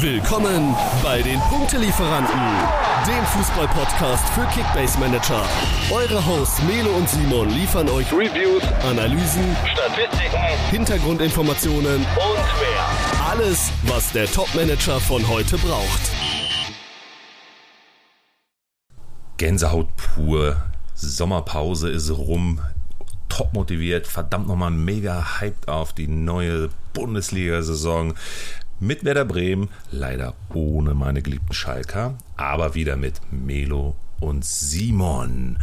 Willkommen bei den Punktelieferanten, dem Fußball-Podcast für Kickbase Manager. Eure Hosts Melo und Simon liefern euch Reviews, Analysen, Statistiken, Hintergrundinformationen und mehr. Alles, was der Top-Manager von heute braucht. Gänsehaut pur. Sommerpause ist rum. Top motiviert, verdammt nochmal mega hyped auf die neue Bundesliga-Saison mit Werder Bremen, leider ohne meine geliebten Schalker, aber wieder mit Melo und Simon.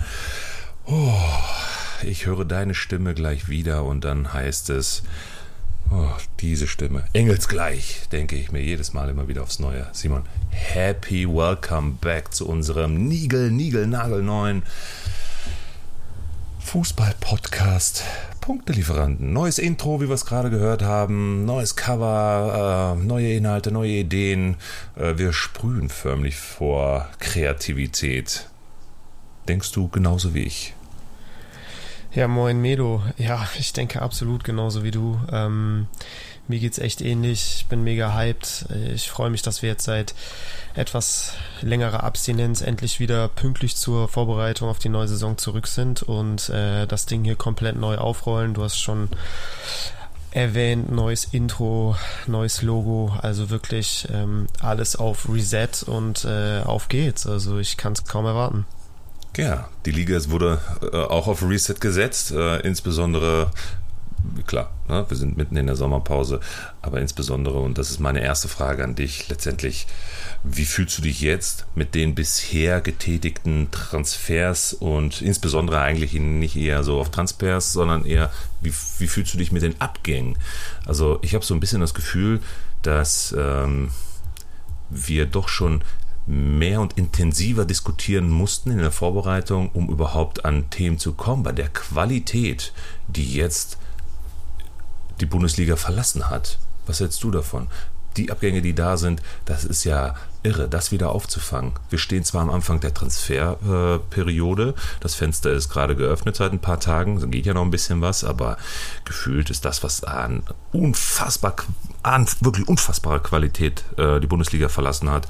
Oh, ich höre deine Stimme gleich wieder und dann heißt es, oh, diese Stimme, engelsgleich, denke ich mir jedes Mal immer wieder aufs Neue. Simon, happy welcome back zu unserem Nigel, Nigel, Nagelneuen Fußball-Podcast Punktelieferanten. Neues Intro, wie wir es gerade gehört haben, neues Cover, äh, neue Inhalte, neue Ideen. Äh, wir sprühen förmlich vor Kreativität. Denkst du genauso wie ich? Ja, moin Medo. Ja, ich denke absolut genauso wie du. Ähm, mir geht's echt ähnlich. Ich bin mega hyped. Ich freue mich, dass wir jetzt seit etwas längerer Abstinenz endlich wieder pünktlich zur Vorbereitung auf die neue Saison zurück sind und äh, das Ding hier komplett neu aufrollen. Du hast schon erwähnt, neues Intro, neues Logo, also wirklich ähm, alles auf Reset und äh, auf geht's. Also ich kann es kaum erwarten. Ja, die Liga wurde äh, auch auf Reset gesetzt, äh, insbesondere klar, ne, wir sind mitten in der Sommerpause, aber insbesondere, und das ist meine erste Frage an dich, letztendlich, wie fühlst du dich jetzt mit den bisher getätigten Transfers? Und insbesondere eigentlich nicht eher so auf Transfers, sondern eher, wie, wie fühlst du dich mit den Abgängen? Also ich habe so ein bisschen das Gefühl, dass ähm, wir doch schon mehr und intensiver diskutieren mussten in der Vorbereitung, um überhaupt an Themen zu kommen, bei der Qualität, die jetzt die Bundesliga verlassen hat. Was hältst du davon? Die Abgänge, die da sind, das ist ja irre, das wieder aufzufangen. Wir stehen zwar am Anfang der Transferperiode, das Fenster ist gerade geöffnet seit ein paar Tagen, da geht ja noch ein bisschen was, aber gefühlt ist das, was an unfassbar, an wirklich unfassbarer Qualität äh, die Bundesliga verlassen hat,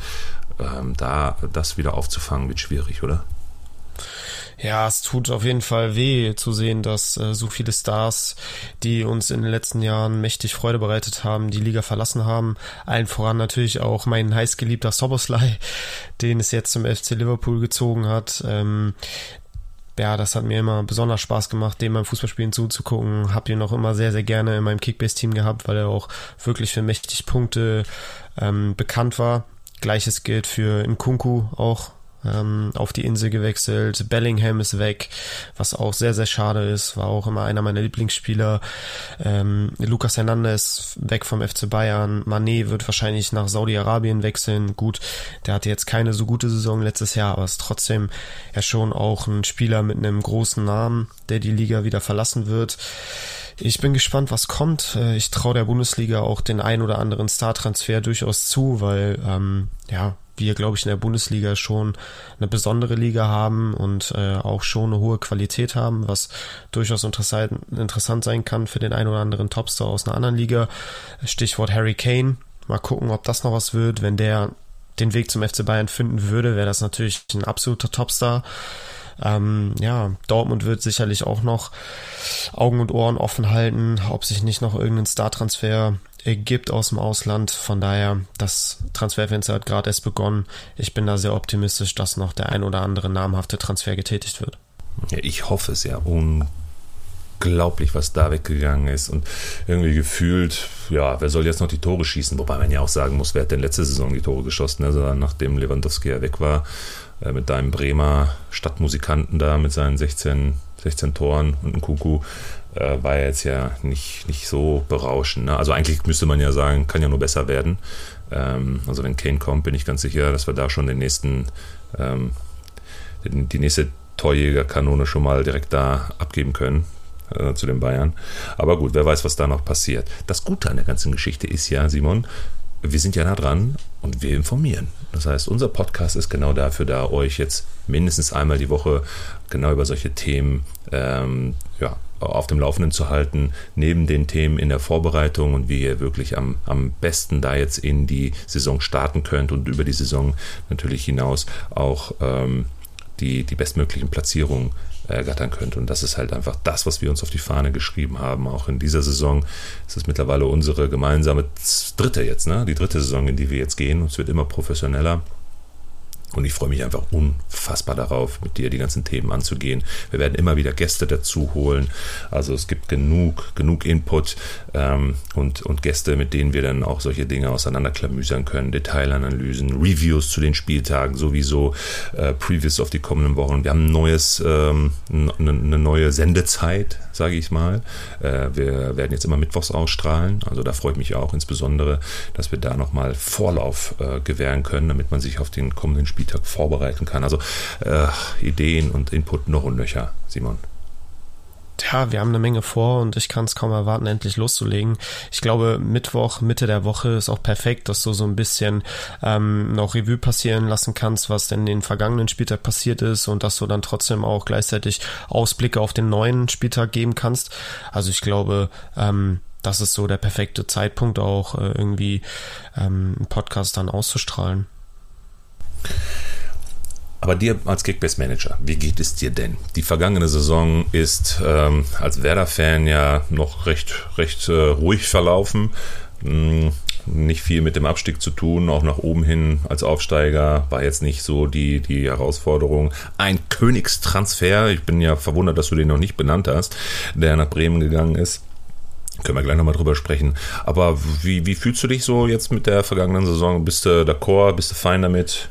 ähm, da das wieder aufzufangen, wird schwierig, oder? Ja, es tut auf jeden Fall weh zu sehen, dass äh, so viele Stars, die uns in den letzten Jahren mächtig Freude bereitet haben, die Liga verlassen haben. Allen voran natürlich auch mein heißgeliebter Soboslai, den es jetzt zum FC Liverpool gezogen hat. Ähm, ja, das hat mir immer besonders Spaß gemacht, dem beim Fußballspielen zuzugucken. Hab ihn auch immer sehr, sehr gerne in meinem Kickbase-Team gehabt, weil er auch wirklich für mächtig Punkte ähm, bekannt war. Gleiches gilt für Nkunku auch, ähm, auf die Insel gewechselt. Bellingham ist weg, was auch sehr, sehr schade ist. War auch immer einer meiner Lieblingsspieler. Ähm, Lucas Hernandez weg vom FC Bayern. Manet wird wahrscheinlich nach Saudi-Arabien wechseln. Gut, der hatte jetzt keine so gute Saison letztes Jahr, aber ist trotzdem ja schon auch ein Spieler mit einem großen Namen, der die Liga wieder verlassen wird. Ich bin gespannt, was kommt. Äh, ich traue der Bundesliga auch den ein oder anderen Star-Transfer durchaus zu, weil ähm, ja, wir, glaube ich, in der Bundesliga schon eine besondere Liga haben und äh, auch schon eine hohe Qualität haben, was durchaus interessant, sein kann für den einen oder anderen Topstar aus einer anderen Liga. Stichwort Harry Kane. Mal gucken, ob das noch was wird. Wenn der den Weg zum FC Bayern finden würde, wäre das natürlich ein absoluter Topstar. Ähm, ja, Dortmund wird sicherlich auch noch Augen und Ohren offen halten, ob sich nicht noch irgendein Star-Transfer gibt aus dem Ausland. Von daher, das Transferfenster hat gerade erst begonnen. Ich bin da sehr optimistisch, dass noch der ein oder andere namhafte Transfer getätigt wird. Ja, ich hoffe es ja unglaublich, was da weggegangen ist. Und irgendwie gefühlt, ja, wer soll jetzt noch die Tore schießen? Wobei man ja auch sagen muss, wer hat denn letzte Saison die Tore geschossen? Also nachdem Lewandowski ja weg war, äh, mit deinem Bremer Stadtmusikanten da mit seinen 16, 16 Toren und einem Kuckuck äh, war jetzt ja nicht, nicht so berauschend. Ne? Also eigentlich müsste man ja sagen, kann ja nur besser werden. Ähm, also wenn Kane kommt, bin ich ganz sicher, dass wir da schon den nächsten, ähm, die nächste Torjägerkanone schon mal direkt da abgeben können äh, zu den Bayern. Aber gut, wer weiß, was da noch passiert. Das Gute an der ganzen Geschichte ist ja, Simon, wir sind ja nah dran und wir informieren. Das heißt, unser Podcast ist genau dafür da, euch jetzt mindestens einmal die Woche genau über solche Themen ähm, ja, auf dem Laufenden zu halten, neben den Themen in der Vorbereitung und wie ihr wirklich am, am besten da jetzt in die Saison starten könnt und über die Saison natürlich hinaus auch ähm, die, die bestmöglichen Platzierungen ergattern könnt. Und das ist halt einfach das, was wir uns auf die Fahne geschrieben haben. Auch in dieser Saison ist es mittlerweile unsere gemeinsame dritte jetzt, ne? Die dritte Saison, in die wir jetzt gehen. Es wird immer professioneller. Und ich freue mich einfach unfassbar darauf, mit dir die ganzen Themen anzugehen. Wir werden immer wieder Gäste dazu holen. Also es gibt genug, genug Input ähm, und, und Gäste, mit denen wir dann auch solche Dinge auseinanderklamüsern können. Detailanalysen, Reviews zu den Spieltagen, sowieso äh, Previews auf die kommenden Wochen. Wir haben ein neues, ähm, eine neue Sendezeit, sage ich mal. Äh, wir werden jetzt immer mittwochs ausstrahlen. Also da freue ich mich auch insbesondere, dass wir da nochmal Vorlauf äh, gewähren können, damit man sich auf den kommenden Spieltag vorbereiten kann. Also äh, Ideen und Input noch und nöcher, Simon. Ja, wir haben eine Menge vor und ich kann es kaum erwarten, endlich loszulegen. Ich glaube, Mittwoch, Mitte der Woche ist auch perfekt, dass du so ein bisschen ähm, noch Revue passieren lassen kannst, was denn den vergangenen Spieltag passiert ist und dass du dann trotzdem auch gleichzeitig Ausblicke auf den neuen Spieltag geben kannst. Also ich glaube, ähm, das ist so der perfekte Zeitpunkt auch äh, irgendwie ähm, einen Podcast dann auszustrahlen. Aber dir als Kickbase-Manager, wie geht es dir denn? Die vergangene Saison ist ähm, als Werder-Fan ja noch recht, recht äh, ruhig verlaufen. Hm, nicht viel mit dem Abstieg zu tun, auch nach oben hin als Aufsteiger war jetzt nicht so die, die Herausforderung. Ein Königstransfer, ich bin ja verwundert, dass du den noch nicht benannt hast, der nach Bremen gegangen ist. Können wir gleich nochmal drüber sprechen. Aber wie, wie fühlst du dich so jetzt mit der vergangenen Saison? Bist du d'accord? Bist du fein damit?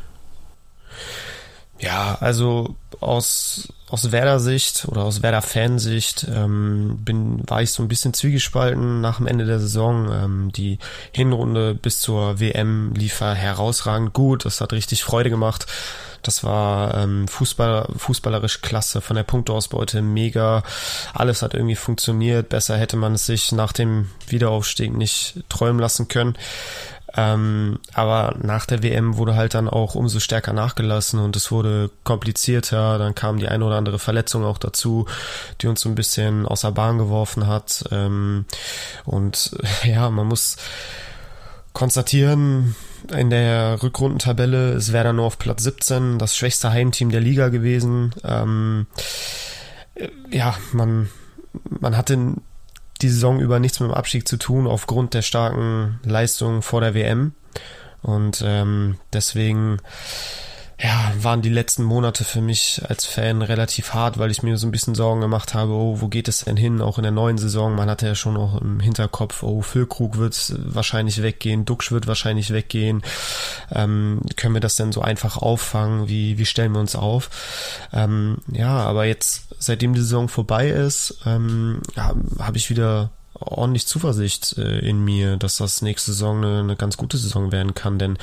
Ja, also aus, aus Werder-Sicht oder aus Werder-Fansicht ähm, bin, war ich so ein bisschen zwiegespalten nach dem Ende der Saison. Ähm, die Hinrunde bis zur WM lief herausragend gut. Das hat richtig Freude gemacht. Das war ähm, Fußball, fußballerisch klasse, von der Punkteausbeute mega. Alles hat irgendwie funktioniert. Besser hätte man es sich nach dem Wiederaufstieg nicht träumen lassen können. Ähm, aber nach der WM wurde halt dann auch umso stärker nachgelassen und es wurde komplizierter. Dann kam die eine oder andere Verletzung auch dazu, die uns so ein bisschen außer Bahn geworfen hat. Ähm, und ja, man muss konstatieren, in der Rückrundentabelle ist Werder nur auf Platz 17, das schwächste Heimteam der Liga gewesen. Ähm, ja, man, man hatte die Saison über nichts mit dem Abstieg zu tun, aufgrund der starken Leistung vor der WM. Und ähm, deswegen ja, waren die letzten Monate für mich als Fan relativ hart, weil ich mir so ein bisschen Sorgen gemacht habe, oh, wo geht es denn hin, auch in der neuen Saison. Man hatte ja schon auch im Hinterkopf, oh, Füllkrug wird wahrscheinlich weggehen, Duxch wird wahrscheinlich weggehen. Ähm, können wir das denn so einfach auffangen? Wie, wie stellen wir uns auf? Ähm, ja, aber jetzt, seitdem die Saison vorbei ist, ähm, ja, habe ich wieder ordentlich Zuversicht äh, in mir, dass das nächste Saison eine, eine ganz gute Saison werden kann, denn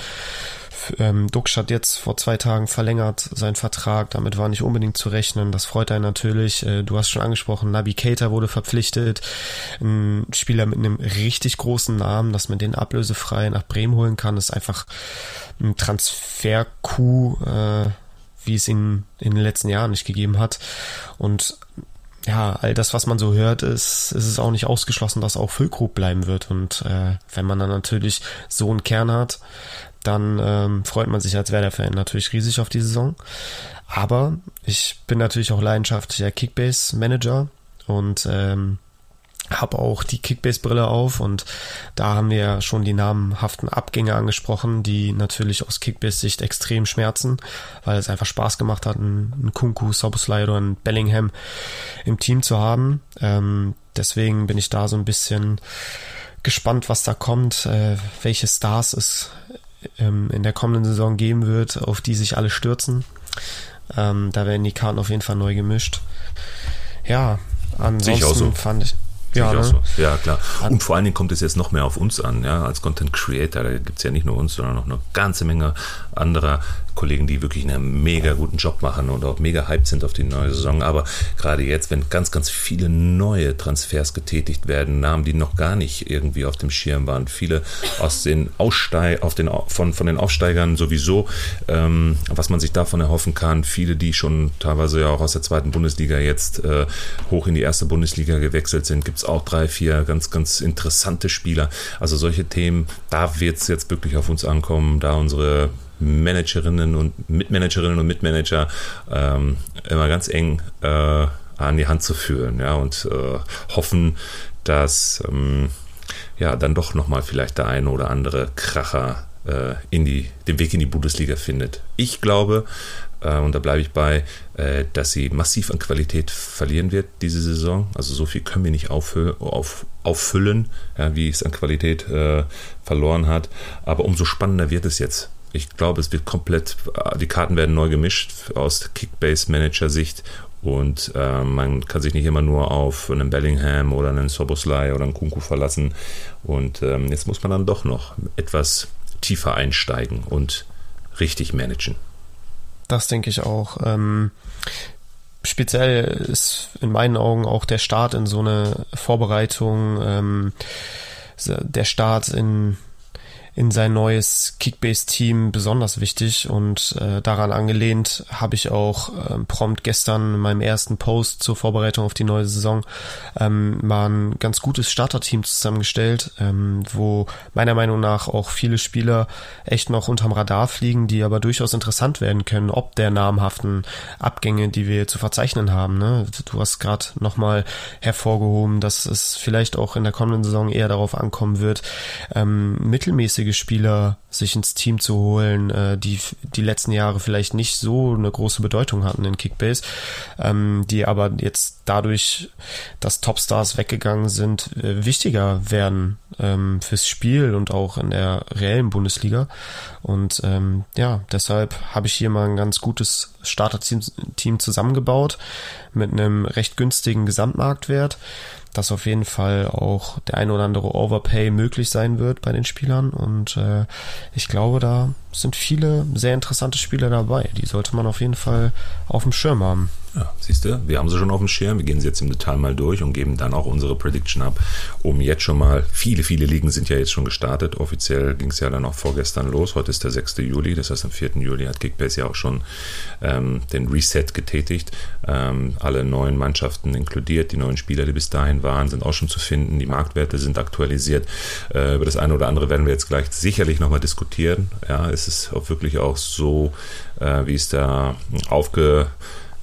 ähm, Dux hat jetzt vor zwei Tagen verlängert seinen Vertrag, damit war nicht unbedingt zu rechnen. Das freut einen natürlich. Äh, du hast schon angesprochen, Nabi Keita wurde verpflichtet. Ein Spieler mit einem richtig großen Namen, dass man den ablösefrei nach Bremen holen kann, ist einfach ein Transfer-Coup, äh, wie es ihn in den letzten Jahren nicht gegeben hat. Und ja, all das, was man so hört, ist, ist es auch nicht ausgeschlossen, dass auch Füllkrug bleiben wird. Und äh, wenn man dann natürlich so einen Kern hat, dann ähm, freut man sich als Werder-Fan natürlich riesig auf die Saison. Aber ich bin natürlich auch leidenschaftlicher Kickbase-Manager und ähm, habe auch die Kickbase-Brille auf und da haben wir ja schon die namenhaften Abgänge angesprochen, die natürlich aus Kickbase-Sicht extrem schmerzen, weil es einfach Spaß gemacht hat, einen, Kunku, Soboslai oder einen Bellingham im Team zu haben. Ähm, deswegen bin ich da so ein bisschen gespannt, was da kommt, äh, welche Stars es ähm, in der kommenden Saison geben wird, auf die sich alle stürzen. Ähm, da werden die Karten auf jeden Fall neu gemischt. Ja, ansonsten so. fand ich. Ja, ne? so. ja, klar. Und vor allen Dingen kommt es jetzt noch mehr auf uns an, ja, als Content Creator. Da gibt es ja nicht nur uns, sondern noch eine ganze Menge anderer Kollegen, die wirklich einen mega guten Job machen und auch mega hyped sind auf die neue Saison. Aber gerade jetzt, wenn ganz, ganz viele neue Transfers getätigt werden, Namen, die noch gar nicht irgendwie auf dem Schirm waren, viele aus den Aussteig, auf den, von, von den Aufsteigern sowieso, ähm, was man sich davon erhoffen kann, viele, die schon teilweise ja auch aus der zweiten Bundesliga jetzt äh, hoch in die erste Bundesliga gewechselt sind, gibt es auch drei, vier ganz, ganz interessante Spieler. Also solche Themen, da wird es jetzt wirklich auf uns ankommen, da unsere Managerinnen und Mitmanagerinnen und Mitmanager ähm, immer ganz eng äh, an die Hand zu führen, ja, und äh, hoffen, dass ähm, ja dann doch nochmal vielleicht der eine oder andere Kracher äh, in die, den Weg in die Bundesliga findet. Ich glaube, äh, und da bleibe ich bei, äh, dass sie massiv an Qualität verlieren wird diese Saison. Also so viel können wir nicht auffüllen, auf, auffüllen ja, wie es an Qualität äh, verloren hat. Aber umso spannender wird es jetzt. Ich glaube, es wird komplett, die Karten werden neu gemischt aus Kickbase-Manager-Sicht und äh, man kann sich nicht immer nur auf einen Bellingham oder einen Soboslai oder einen Kunku verlassen. Und ähm, jetzt muss man dann doch noch etwas tiefer einsteigen und richtig managen. Das denke ich auch. Ähm, speziell ist in meinen Augen auch der Start in so eine Vorbereitung, ähm, der Start in in sein neues Kickbase-Team besonders wichtig und äh, daran angelehnt habe ich auch äh, prompt gestern in meinem ersten Post zur Vorbereitung auf die neue Saison ähm, mal ein ganz gutes Starterteam zusammengestellt, ähm, wo meiner Meinung nach auch viele Spieler echt noch unterm Radar fliegen, die aber durchaus interessant werden können, ob der namhaften Abgänge, die wir zu verzeichnen haben. Ne? Du hast gerade nochmal hervorgehoben, dass es vielleicht auch in der kommenden Saison eher darauf ankommen wird, ähm, mittelmäßig mittelmäßige Spieler sich ins Team zu holen, äh, die die letzten Jahre vielleicht nicht so eine große Bedeutung hatten in Kickbase, ähm, die aber jetzt dadurch, dass Topstars weggegangen sind, äh, wichtiger werden ähm, fürs Spiel und auch in der reellen Bundesliga. Und ähm, ja, deshalb habe ich hier mal ein ganz gutes Starterteam zusammengebaut mit einem recht günstigen Gesamtmarktwert dass auf jeden Fall auch der ein oder andere Overpay möglich sein wird bei den Spielern. Und äh, ich glaube, da sind viele sehr interessante Spieler dabei. Die sollte man auf jeden Fall auf dem Schirm haben. Ja, siehst du, wir haben sie schon auf dem Schirm. Wir gehen sie jetzt im Detail mal durch und geben dann auch unsere Prediction ab, um jetzt schon mal, viele, viele Ligen sind ja jetzt schon gestartet. Offiziell ging es ja dann auch vorgestern los. Heute ist der 6. Juli, das heißt am 4. Juli hat Kickbase ja auch schon ähm, den Reset getätigt. Ähm, alle neuen Mannschaften inkludiert, die neuen Spieler, die bis dahin waren, sind auch schon zu finden. Die Marktwerte sind aktualisiert. Äh, über das eine oder andere werden wir jetzt gleich sicherlich nochmal diskutieren. Ja, es ist auch wirklich auch so, äh, wie es da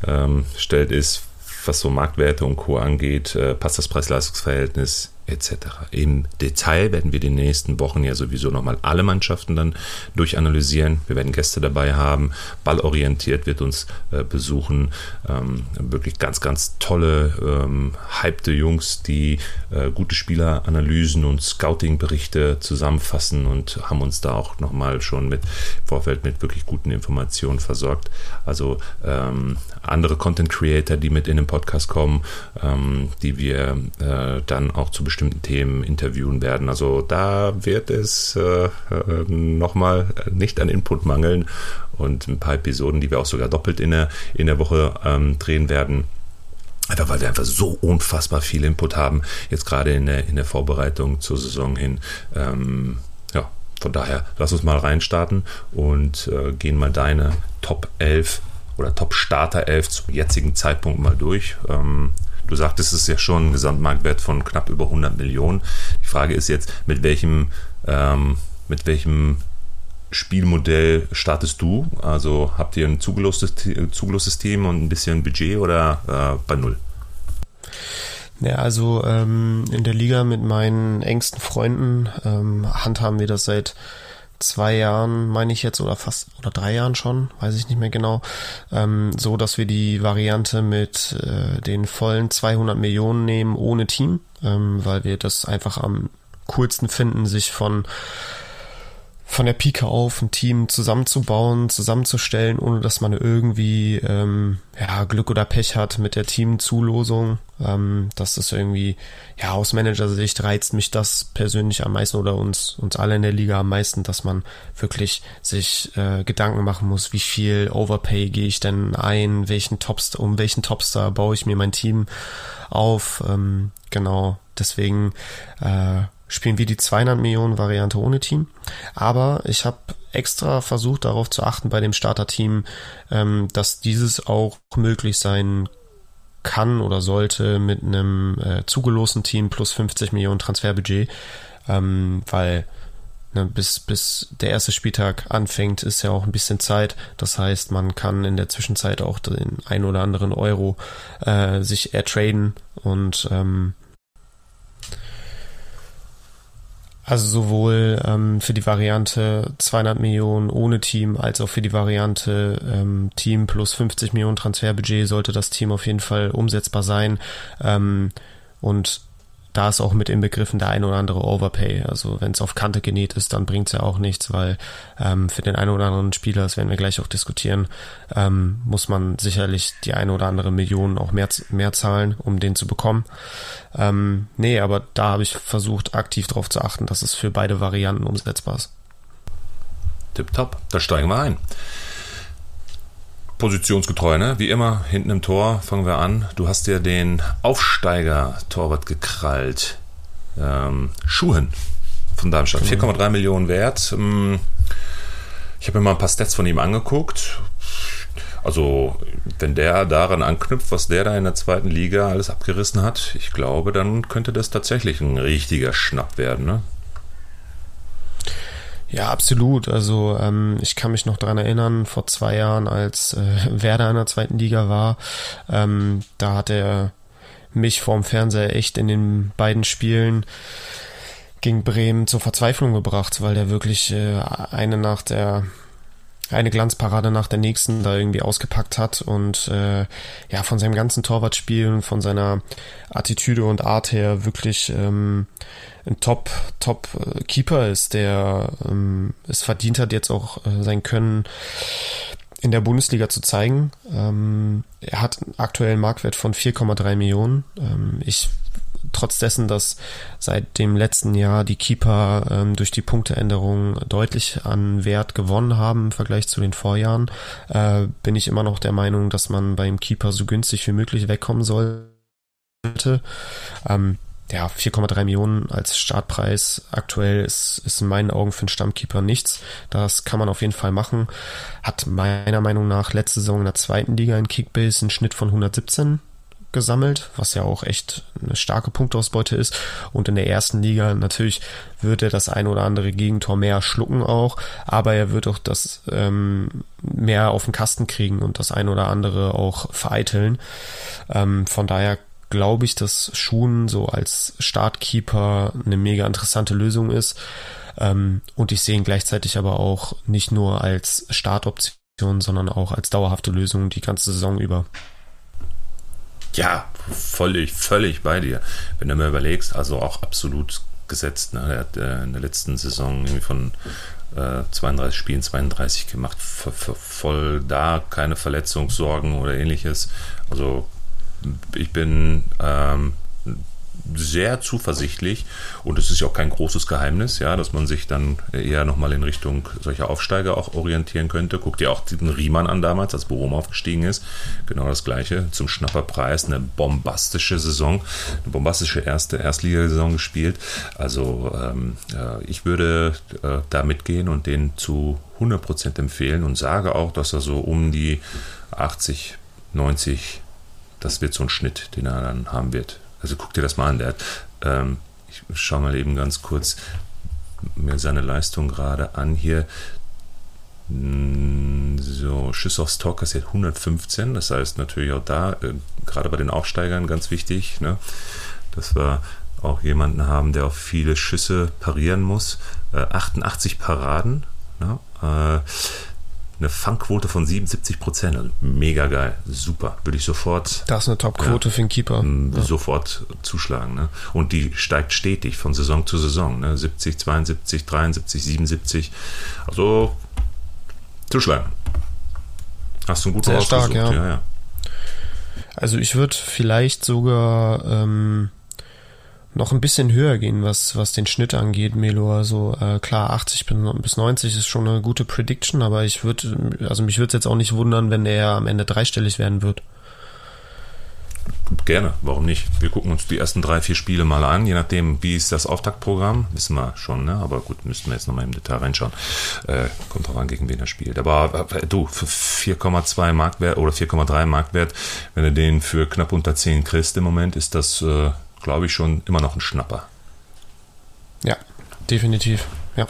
aufgestellt ist, was so Marktwerte und Co. angeht, äh, passt das Preis-Leistungs-Verhältnis etc. Im Detail werden wir die nächsten Wochen ja sowieso nochmal alle Mannschaften dann durchanalysieren. Wir werden Gäste dabei haben. Ballorientiert wird uns äh, besuchen. Ähm, wirklich ganz, ganz tolle, ähm, hypte Jungs, die äh, gute Spieleranalysen und Scouting-Berichte zusammenfassen und haben uns da auch nochmal schon mit Vorfeld mit wirklich guten Informationen versorgt. Also ähm, andere Content Creator, die mit in den Podcast kommen, ähm, die wir äh, dann auch zu bestimmten Themen interviewen werden. Also da wird es äh, äh nochmal nicht an Input mangeln und ein paar Episoden, die wir auch sogar doppelt in der, in der Woche ähm, drehen werden. Einfach weil wir einfach so unfassbar viel Input haben, jetzt gerade in der, in der Vorbereitung zur Saison hin. Ähm, ja, von daher, lass uns mal reinstarten und äh, gehen mal deine Top 11 oder Top Starter 11 zum jetzigen Zeitpunkt mal durch. Ähm, Du sagtest, es ist ja schon ein Gesamtmarktwert von knapp über 100 Millionen. Die Frage ist jetzt, mit welchem, ähm, mit welchem Spielmodell startest du? Also habt ihr ein zugelosstes, Team und ein bisschen Budget oder äh, bei Null? Ja, also ähm, in der Liga mit meinen engsten Freunden ähm, handhaben wir das seit zwei Jahren, meine ich jetzt, oder fast, oder drei Jahren schon, weiß ich nicht mehr genau, ähm, so, dass wir die Variante mit äh, den vollen 200 Millionen nehmen ohne Team, ähm, weil wir das einfach am coolsten finden, sich von von der Pike auf ein Team zusammenzubauen, zusammenzustellen, ohne dass man irgendwie ähm, ja, Glück oder Pech hat mit der Teamzulosung. Ähm, das ist irgendwie, ja, aus Managersicht reizt mich das persönlich am meisten oder uns, uns alle in der Liga am meisten, dass man wirklich sich äh, Gedanken machen muss, wie viel Overpay gehe ich denn ein, welchen Topstar, um welchen Topstar baue ich mir mein Team auf. Ähm, genau, deswegen äh, spielen wir die 200 Millionen Variante ohne Team. Aber ich habe extra versucht darauf zu achten bei dem Starterteam, ähm, dass dieses auch möglich sein kann oder sollte mit einem äh, zugelosten Team plus 50 Millionen Transferbudget, ähm, weil ne, bis, bis der erste Spieltag anfängt, ist ja auch ein bisschen Zeit. Das heißt, man kann in der Zwischenzeit auch den ein oder anderen Euro äh, sich ertraden und ähm, Also sowohl ähm, für die Variante 200 Millionen ohne Team als auch für die Variante ähm, Team plus 50 Millionen Transferbudget sollte das Team auf jeden Fall umsetzbar sein. Ähm, und da ist auch mit inbegriffen der ein oder andere Overpay. Also wenn es auf Kante genäht ist, dann bringt es ja auch nichts, weil ähm, für den einen oder anderen Spieler, das werden wir gleich auch diskutieren, ähm, muss man sicherlich die eine oder andere Million auch mehr, mehr zahlen, um den zu bekommen. Ähm, nee, aber da habe ich versucht, aktiv darauf zu achten, dass es für beide Varianten umsetzbar ist. Tipptopp, da steigen wir ein positionsgetreu, ne? Wie immer, hinten im Tor fangen wir an. Du hast dir den Aufsteiger-Torwart gekrallt. Ähm, Schuhen von Darmstadt. 4,3 genau. Millionen wert. Ähm, ich habe mir mal ein paar Stats von ihm angeguckt. Also, wenn der daran anknüpft, was der da in der zweiten Liga alles abgerissen hat, ich glaube, dann könnte das tatsächlich ein richtiger Schnapp werden, ne? Ja, absolut. Also ähm, ich kann mich noch dran erinnern, vor zwei Jahren, als äh, Werder in der zweiten Liga war, ähm, da hat er mich vorm Fernseher echt in den beiden Spielen gegen Bremen zur Verzweiflung gebracht, weil der wirklich äh, eine nach der eine Glanzparade nach der nächsten da irgendwie ausgepackt hat und äh, ja von seinem ganzen Torwartspiel von seiner Attitüde und Art her wirklich ähm, ein Top Top äh, Keeper ist, der ähm, es verdient hat jetzt auch äh, sein Können in der Bundesliga zu zeigen. Ähm, er hat einen Marktwert von 4,3 Millionen. Ähm, ich trotz dessen, dass seit dem letzten Jahr die Keeper ähm, durch die Punkteänderung deutlich an Wert gewonnen haben im Vergleich zu den Vorjahren, äh, bin ich immer noch der Meinung, dass man beim Keeper so günstig wie möglich wegkommen sollte. Ähm, ja, 4,3 Millionen als Startpreis aktuell ist, ist in meinen Augen für einen Stammkeeper nichts. Das kann man auf jeden Fall machen. Hat meiner Meinung nach letzte Saison in der zweiten Liga in Kickbase einen Schnitt von 117 gesammelt, was ja auch echt eine starke Punktausbeute ist. Und in der ersten Liga natürlich wird er das ein oder andere Gegentor mehr schlucken auch, aber er wird auch das ähm, mehr auf den Kasten kriegen und das ein oder andere auch vereiteln. Ähm, von daher glaube ich, dass Schuhen so als Startkeeper eine mega interessante Lösung ist. Ähm, und ich sehe ihn gleichzeitig aber auch nicht nur als Startoption, sondern auch als dauerhafte Lösung die ganze Saison über. Ja, völlig, völlig bei dir. Wenn du mir überlegst, also auch absolut gesetzt. Ne? Er hat äh, in der letzten Saison irgendwie von äh, 32 Spielen 32 gemacht, voll da, keine Verletzungssorgen oder ähnliches. Also ich bin ähm, sehr zuversichtlich und es ist ja auch kein großes Geheimnis, ja, dass man sich dann eher nochmal in Richtung solcher Aufsteiger auch orientieren könnte. Guckt ihr auch den Riemann an damals, als Borum aufgestiegen ist. Genau das gleiche. Zum Schnapperpreis eine bombastische Saison, eine bombastische erste Erstligasaison gespielt. Also ähm, äh, ich würde äh, da mitgehen und den zu 100% empfehlen und sage auch, dass er so um die 80, 90 das wird so ein Schnitt, den er dann haben wird. Also guck dir das mal an. Der hat, ähm, ich schaue mal eben ganz kurz mir seine Leistung gerade an hier. Hm, so, Schuss aufs Tor kassiert 115. Das heißt natürlich auch da, äh, gerade bei den Aufsteigern ganz wichtig, ne, dass wir auch jemanden haben, der auch viele Schüsse parieren muss. Äh, 88 Paraden. Ne, äh, eine Fangquote von 77 Prozent. Also mega geil. Super. Würde ich sofort. Das ist eine Top-Quote ja, für einen Keeper. Ja. Sofort zuschlagen. Ne? Und die steigt stetig von Saison zu Saison. Ne? 70, 72, 73, 77. Also zuschlagen. Hast du einen guten Sehr stark, ja. ja, ja. Also ich würde vielleicht sogar ähm, noch ein bisschen höher gehen, was, was den Schnitt angeht, Melo. Also äh, klar, 80 bis 90 ist schon eine gute Prediction, aber ich würde, also mich würde es jetzt auch nicht wundern, wenn er am Ende dreistellig werden wird. Gerne, warum nicht? Wir gucken uns die ersten drei, vier Spiele mal an, je nachdem, wie ist das Auftaktprogramm, wissen wir schon, ne? aber gut, müssten wir jetzt nochmal im Detail reinschauen. Äh, kommt drauf an, gegen wen er spielt. Aber äh, du, für 4,2 Marktwert oder 4,3 Marktwert, wenn du den für knapp unter 10 kriegst im Moment, ist das äh, glaube ich, schon immer noch ein Schnapper. Ja, definitiv. Ja.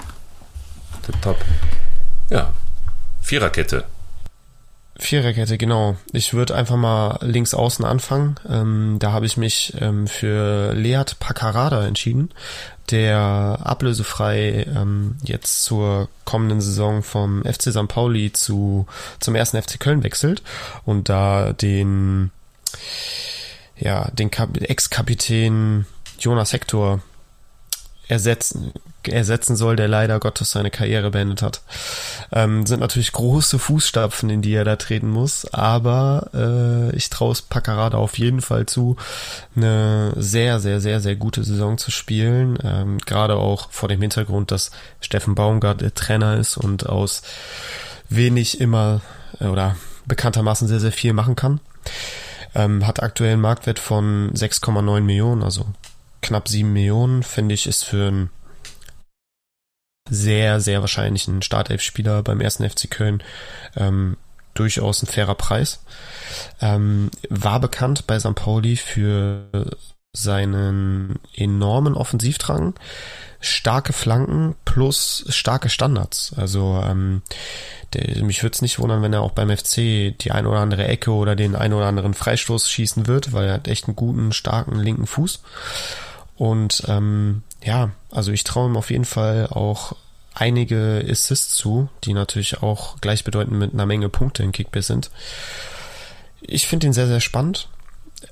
Top. Ja. Viererkette. Viererkette, genau. Ich würde einfach mal links außen anfangen. Ähm, da habe ich mich ähm, für Leat Pacarada entschieden, der ablösefrei ähm, jetzt zur kommenden Saison vom FC St. Pauli zu, zum ersten FC Köln wechselt und da den ja, den Ex-Kapitän Jonas Hector ersetzen, ersetzen soll, der leider Gottes seine Karriere beendet hat. Ähm, sind natürlich große Fußstapfen, in die er da treten muss, aber äh, ich traue es Paccarada auf jeden Fall zu, eine sehr, sehr, sehr, sehr gute Saison zu spielen. Ähm, Gerade auch vor dem Hintergrund, dass Steffen Baumgart der Trainer ist und aus wenig immer äh, oder bekanntermaßen sehr, sehr viel machen kann. Ähm, hat aktuell einen Marktwert von 6,9 Millionen, also knapp 7 Millionen, finde ich, ist für einen sehr, sehr wahrscheinlichen Startelf-Spieler beim ersten FC Köln ähm, durchaus ein fairer Preis. Ähm, war bekannt bei St. Pauli für seinen enormen Offensivdrang, starke Flanken plus starke Standards. Also ähm, der, mich würde es nicht wundern, wenn er auch beim FC die ein oder andere Ecke oder den ein oder anderen Freistoß schießen wird, weil er hat echt einen guten, starken linken Fuß. Und ähm, ja, also ich traue ihm auf jeden Fall auch einige Assists zu, die natürlich auch gleichbedeutend mit einer Menge Punkte in Kickbase sind. Ich finde ihn sehr, sehr spannend.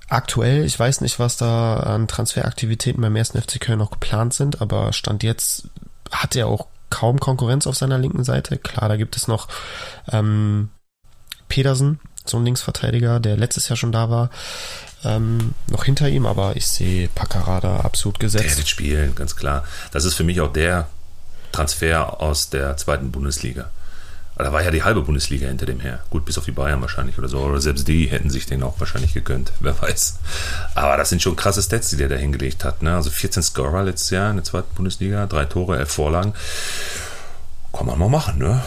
Aktuell, ich weiß nicht, was da an Transferaktivitäten beim ersten FC Köln noch geplant sind, aber Stand jetzt hat er auch kaum Konkurrenz auf seiner linken Seite. Klar, da gibt es noch ähm, Pedersen, so ein Linksverteidiger, der letztes Jahr schon da war, ähm, noch hinter ihm, aber ich sehe Paccarada absolut gesetzt. Der wird spielen, ganz klar. Das ist für mich auch der Transfer aus der zweiten Bundesliga. Da war ja die halbe Bundesliga hinter dem her. Gut, bis auf die Bayern wahrscheinlich oder so. Oder selbst die hätten sich den auch wahrscheinlich gegönnt. Wer weiß. Aber das sind schon krasse Stats, die der da hingelegt hat. Ne? Also 14 Scorer letztes Jahr in der zweiten Bundesliga, drei Tore, elf Vorlagen. Kann man mal machen, ne?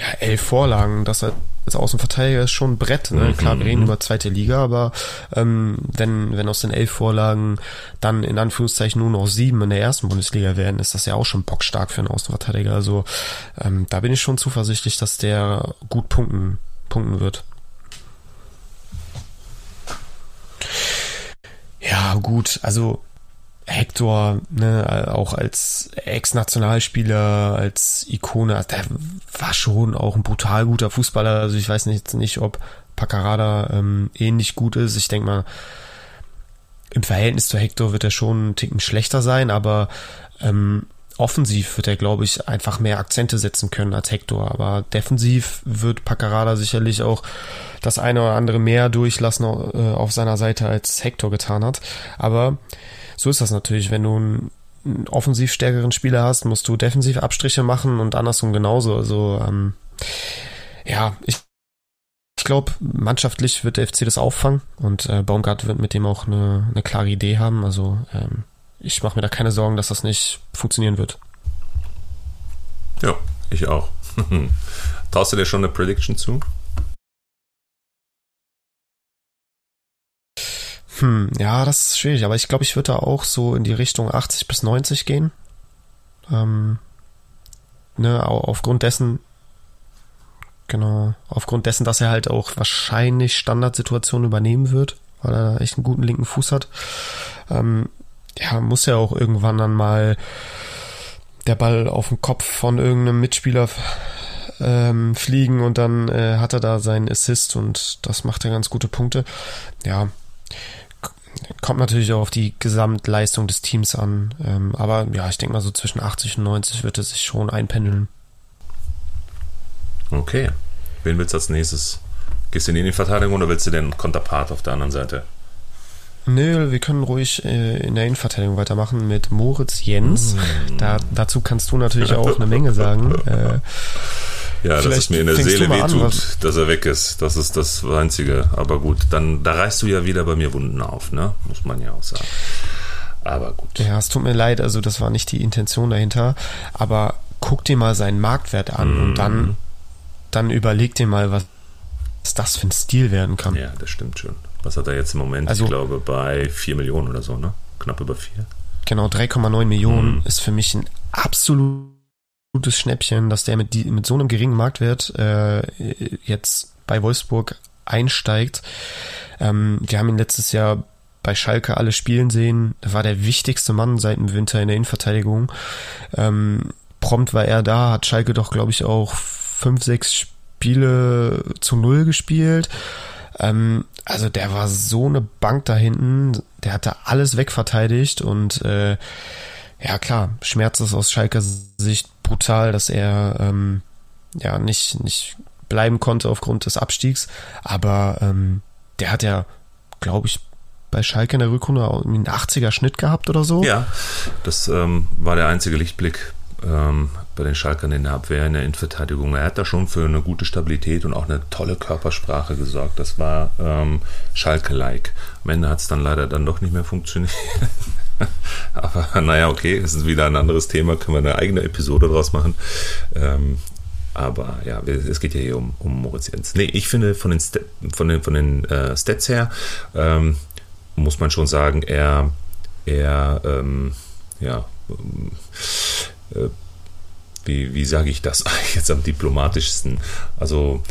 Ja, elf Vorlagen, das hat als Außenverteidiger ist schon ein Brett. Ne? Mhm, Klar, wir reden mhm. über zweite Liga, aber ähm, wenn, wenn aus den elf Vorlagen dann in Anführungszeichen nur noch sieben in der ersten Bundesliga werden, ist das ja auch schon bockstark für einen Außenverteidiger. Also ähm, da bin ich schon zuversichtlich, dass der gut punkten, punkten wird. Ja, gut, also Hector, ne, auch als Ex-Nationalspieler, als Ikone, also der war schon auch ein brutal guter Fußballer. Also ich weiß nicht, nicht ob Paccarada ähm, ähnlich gut ist. Ich denke mal, im Verhältnis zu Hector wird er schon einen Ticken schlechter sein, aber ähm, offensiv wird er, glaube ich, einfach mehr Akzente setzen können als Hector. Aber defensiv wird Paccarada sicherlich auch das eine oder andere mehr durchlassen äh, auf seiner Seite als Hector getan hat. Aber so ist das natürlich. Wenn du einen, offensiv stärkeren Spieler hast, musst du defensiv Abstriche machen und andersrum genauso. Also ähm, ja, ich ich glaube, mannschaftlich wird der FC das auffangen und äh, Baumgart wird mit dem auch eine, eine klare Idee haben. Also ähm, ich mache mir da keine Sorgen, dass das nicht funktionieren wird. Ja, ich auch. Traust du dir schon eine Prediction zu? Hm, ja, das ist schwierig, aber ich glaube, ich würde da auch so in die Richtung 80 bis 90 gehen. Ähm, ne, aufgrund dessen, genau, aufgrund dessen, dass er halt auch wahrscheinlich Standardsituationen übernehmen wird, weil er echt einen guten linken Fuß hat. Ähm, ja, muss ja auch irgendwann dann mal der Ball auf den Kopf von irgendeinem Mitspieler ähm, fliegen und dann äh, hat er da seinen Assist und das macht er ganz gute Punkte. Ja, kommt natürlich auch auf die Gesamtleistung des Teams an. Ähm, aber ja, ich denke mal so zwischen 80 und 90 wird es sich schon einpendeln. Okay. Wen willst du als nächstes? Gehst du in die Verteidigung oder willst du den Konterpart auf der anderen Seite? Nö, wir können ruhig äh, in der Innenverteidigung weitermachen mit Moritz Jens. Mm. Da, dazu kannst du natürlich auch eine Menge sagen. Äh, ja, dass es mir in der Seele wehtut, dass er weg ist. Das ist das Einzige. Aber gut, dann da reißt du ja wieder bei mir Wunden auf, ne? Muss man ja auch sagen. Aber gut. Ja, es tut mir leid, also das war nicht die Intention dahinter. Aber guck dir mal seinen Marktwert an mm. und dann, dann überleg dir mal, was das für ein Stil werden kann. Ja, das stimmt schon. Was hat er jetzt im Moment? Also, ich glaube bei 4 Millionen oder so, ne? Knapp über 4. Genau, 3,9 Millionen mm. ist für mich ein absolut gutes Schnäppchen, dass der mit, die, mit so einem geringen Marktwert äh, jetzt bei Wolfsburg einsteigt. Ähm, wir haben ihn letztes Jahr bei Schalke alle spielen sehen. Er war der wichtigste Mann seit dem Winter in der Innenverteidigung. Ähm, prompt war er da, hat Schalke doch, glaube ich, auch fünf, sechs Spiele zu null gespielt. Ähm, also der war so eine Bank da hinten, der hatte alles wegverteidigt und äh, ja klar, Schmerz ist aus Schalker Sicht brutal, dass er ähm, ja nicht, nicht bleiben konnte aufgrund des Abstiegs. Aber ähm, der hat ja, glaube ich, bei Schalke in der Rückrunde einen 80er Schnitt gehabt oder so. Ja, das ähm, war der einzige Lichtblick ähm, bei den Schalkern in der Abwehr, in der Innenverteidigung. Er hat da schon für eine gute Stabilität und auch eine tolle Körpersprache gesorgt. Das war ähm, Schalke-like. Am Ende hat es dann leider dann doch nicht mehr funktioniert. Aber naja, okay, es ist wieder ein anderes Thema, können wir eine eigene Episode draus machen. Ähm, aber ja, es geht ja hier um, um Moritz Jens. Nee, ich finde von den, St von den, von den äh, Stats her ähm, muss man schon sagen, er, er ähm, ja, äh, wie, wie sage ich das jetzt am diplomatischsten? Also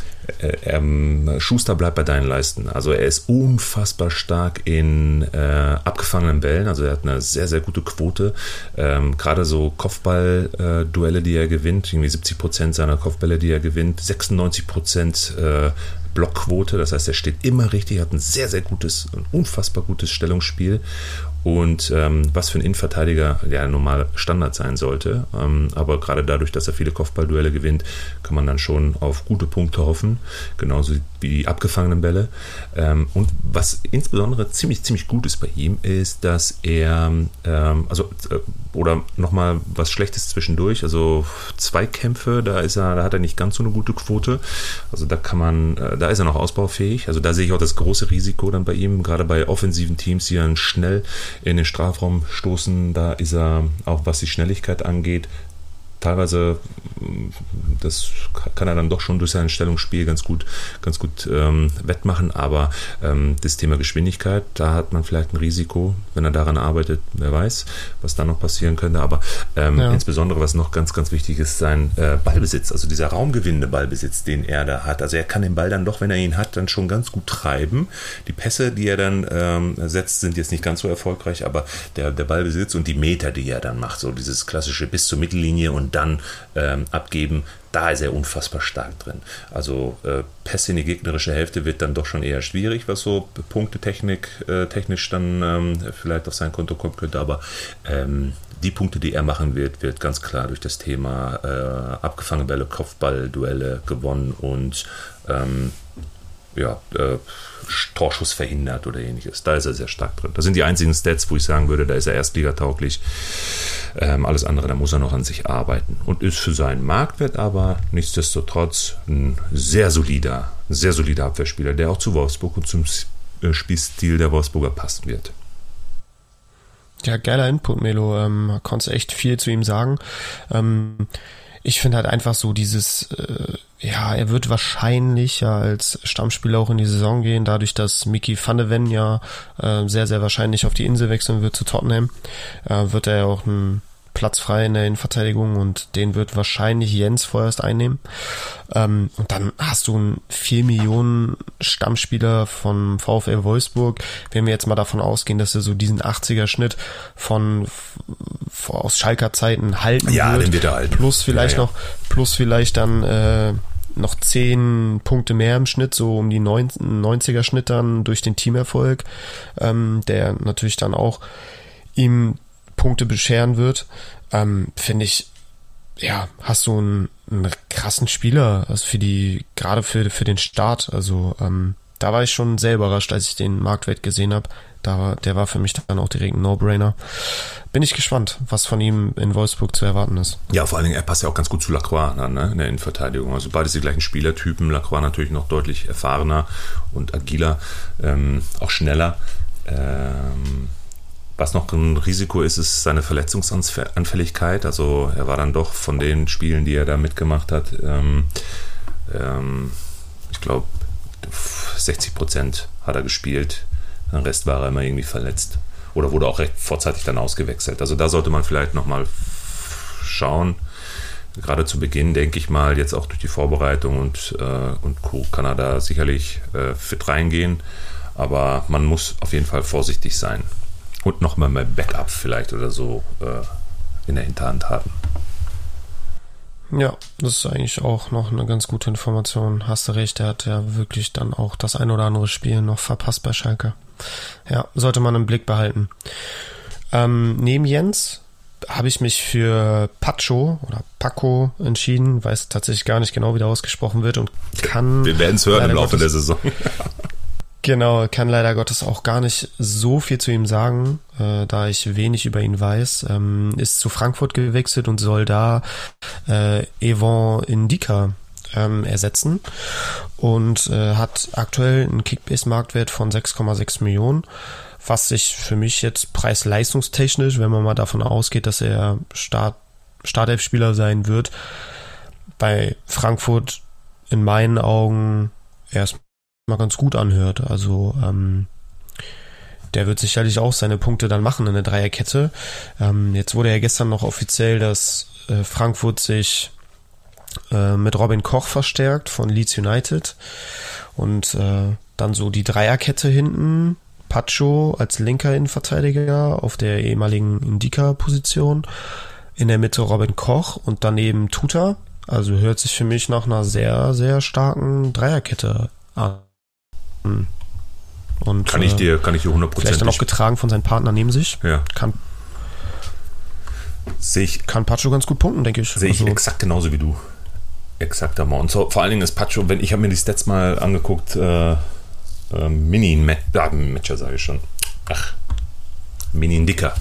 ähm, Schuster bleibt bei deinen Leisten. Also er ist unfassbar stark in äh, abgefangenen Bällen. Also er hat eine sehr, sehr gute Quote. Ähm, Gerade so Kopfball-Duelle, äh, die er gewinnt, irgendwie 70 Prozent seiner Kopfbälle, die er gewinnt, 96 Prozent äh, Blockquote. Das heißt, er steht immer richtig, hat ein sehr, sehr gutes, ein unfassbar gutes Stellungsspiel und ähm, was für ein Innenverteidiger ja normal Standard sein sollte. Ähm, aber gerade dadurch, dass er viele Kopfballduelle gewinnt, kann man dann schon auf gute Punkte hoffen, genauso wie die abgefangenen Bälle. Ähm, und was insbesondere ziemlich, ziemlich gut ist bei ihm, ist, dass er, ähm, also, äh, oder nochmal was Schlechtes zwischendurch, also Zweikämpfe, da ist er, da hat er nicht ganz so eine gute Quote. Also da kann man, äh, da ist er noch ausbaufähig. Also da sehe ich auch das große Risiko dann bei ihm, gerade bei offensiven Teams, die dann schnell in den Strafraum stoßen. Da ist er, auch was die Schnelligkeit angeht, teilweise, das kann er dann doch schon durch sein Stellungsspiel ganz gut, ganz gut ähm, wettmachen, aber ähm, das Thema Geschwindigkeit, da hat man vielleicht ein Risiko, wenn er daran arbeitet, wer weiß, was da noch passieren könnte, aber ähm, ja. insbesondere, was noch ganz, ganz wichtig ist, sein äh, Ballbesitz, also dieser raumgewinnende Ballbesitz, den er da hat. Also er kann den Ball dann doch, wenn er ihn hat, dann schon ganz gut treiben. Die Pässe, die er dann ähm, setzt, sind jetzt nicht ganz so erfolgreich, aber der, der Ballbesitz und die Meter, die er dann macht, so dieses klassische bis zur Mittellinie und dann ähm, abgeben, da ist er unfassbar stark drin. Also äh, Pässe in die gegnerische Hälfte wird dann doch schon eher schwierig, was so Punktetechnik äh, technisch dann ähm, vielleicht auf sein Konto kommen könnte, aber ähm, die Punkte, die er machen wird, wird ganz klar durch das Thema äh, abgefangene Bälle, Kopfball-Duelle gewonnen und ähm, ja, äh, Torschuss verhindert oder ähnliches. Da ist er sehr stark drin. Das sind die einzigen Stats, wo ich sagen würde, da ist er erstligatauglich. Ähm, alles andere, da muss er noch an sich arbeiten. Und ist für seinen Marktwert aber nichtsdestotrotz ein sehr solider, sehr solider Abwehrspieler, der auch zu Wolfsburg und zum äh, Spielstil der Wolfsburger passen wird. Ja, geiler Input, Melo. Ähm, konntest echt viel zu ihm sagen. Ähm, ich finde halt einfach so dieses, äh, ja, er wird wahrscheinlich ja als Stammspieler auch in die Saison gehen, dadurch, dass Mickey van ja äh, sehr, sehr wahrscheinlich auf die Insel wechseln wird zu Tottenham, äh, wird er ja auch ein Platz frei in der Innenverteidigung und den wird wahrscheinlich Jens vorerst einnehmen. Ähm, und dann hast du einen 4 Millionen Stammspieler von VfL Wolfsburg. Wenn wir jetzt mal davon ausgehen, dass er so diesen 80er Schnitt von, aus Schalker Zeiten halten ja, wird. Den wird er halten. Plus vielleicht ja, ja. noch, plus vielleicht dann, äh, noch zehn Punkte mehr im Schnitt, so um die 90er Schnitt dann durch den Teamerfolg, ähm, der natürlich dann auch ihm Punkte bescheren wird, ähm, finde ich, ja, hast du einen, einen krassen Spieler, also für die, gerade für, für den Start, also ähm, da war ich schon sehr überrascht, als ich den Marktwert gesehen habe. Da war, der war für mich dann auch direkt ein No-Brainer. Bin ich gespannt, was von ihm in Wolfsburg zu erwarten ist. Ja, vor allen Dingen, er passt ja auch ganz gut zu Lacroix an, ne, in der Innenverteidigung. Also beides die gleichen Spielertypen. Lacroix natürlich noch deutlich erfahrener und agiler, ähm, auch schneller. Ähm, was noch ein Risiko ist, ist seine Verletzungsanfälligkeit. Also er war dann doch von den Spielen, die er da mitgemacht hat, ähm, ähm, ich glaube, 60 Prozent hat er gespielt. Den Rest war er immer irgendwie verletzt. Oder wurde auch recht vorzeitig dann ausgewechselt. Also da sollte man vielleicht nochmal schauen. Gerade zu Beginn, denke ich mal, jetzt auch durch die Vorbereitung und, äh, und Co. kann er da sicherlich äh, fit reingehen. Aber man muss auf jeden Fall vorsichtig sein. Und nochmal mal Backup vielleicht oder so äh, in der Hinterhand haben. Ja, das ist eigentlich auch noch eine ganz gute Information. Hast du recht, er hat ja wirklich dann auch das ein oder andere Spiel noch verpasst bei Schalke. Ja, sollte man im Blick behalten. Ähm, neben Jens habe ich mich für Pacho oder Paco entschieden, weiß tatsächlich gar nicht genau, wie der ausgesprochen wird und kann. Wir werden es hören im Laufe der Saison. genau, kann leider Gottes auch gar nicht so viel zu ihm sagen, äh, da ich wenig über ihn weiß. Ähm, ist zu Frankfurt gewechselt und soll da äh, Evan Indika ähm, ersetzen und äh, hat aktuell einen Kickbase-Marktwert von 6,6 Millionen, was sich für mich jetzt preis-leistungstechnisch, wenn man mal davon ausgeht, dass er Start, Startelf-Spieler sein wird, bei Frankfurt in meinen Augen erstmal ganz gut anhört. Also ähm, der wird sicherlich auch seine Punkte dann machen in der Dreierkette. Ähm, jetzt wurde ja gestern noch offiziell, dass äh, Frankfurt sich äh, mit Robin Koch verstärkt von Leeds United und äh, dann so die Dreierkette hinten. Pacho als linker Innenverteidiger auf der ehemaligen Indika-Position. In der Mitte Robin Koch und daneben Tuta. Also hört sich für mich nach einer sehr, sehr starken Dreierkette an. Und, kann ich dir, kann ich dir 100% Vielleicht dann auch getragen von seinem Partner neben sich. Ja. Kann, sehe ich, kann Pacho ganz gut punkten, denke ich. Sehe ich also, exakt genauso wie du. Exakt, Und so, vor allen Dingen ist Pacho, wenn ich habe mir die Stats mal angeguckt, äh, äh, Mini Matcher sage ich schon. Ach, Mini Dicker.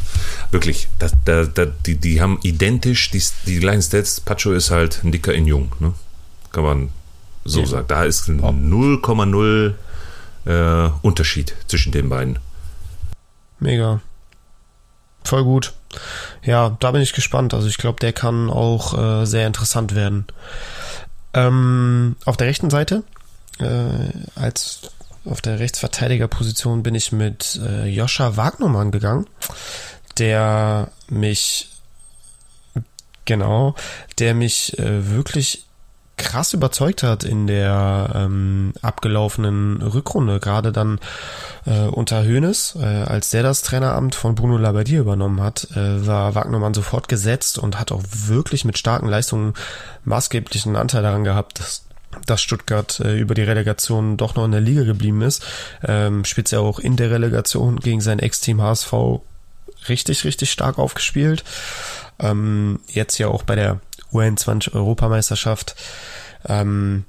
Wirklich, das, da, da, die, die haben identisch die, die gleichen Stats. Pacho ist halt ein Dicker in Jung, ne? Kann man so ja. sagen. Da ist 0,0 äh, Unterschied zwischen den beiden. Mega. Voll gut. Ja, da bin ich gespannt. Also ich glaube, der kann auch äh, sehr interessant werden. Ähm, auf der rechten Seite, äh, als auf der Rechtsverteidigerposition bin ich mit äh, Joscha Wagnermann gegangen, der mich genau, der mich äh, wirklich krass überzeugt hat in der ähm, abgelaufenen Rückrunde, gerade dann äh, unter Hoeneß, äh, als der das Traineramt von Bruno Labbadia übernommen hat, äh, war Wagnermann sofort gesetzt und hat auch wirklich mit starken Leistungen maßgeblichen Anteil daran gehabt, dass dass Stuttgart äh, über die Relegation doch noch in der Liga geblieben ist. Ähm, speziell auch in der Relegation gegen sein Ex-Team HSV richtig, richtig stark aufgespielt. Ähm, jetzt ja auch bei der U21 Europameisterschaft. Ähm,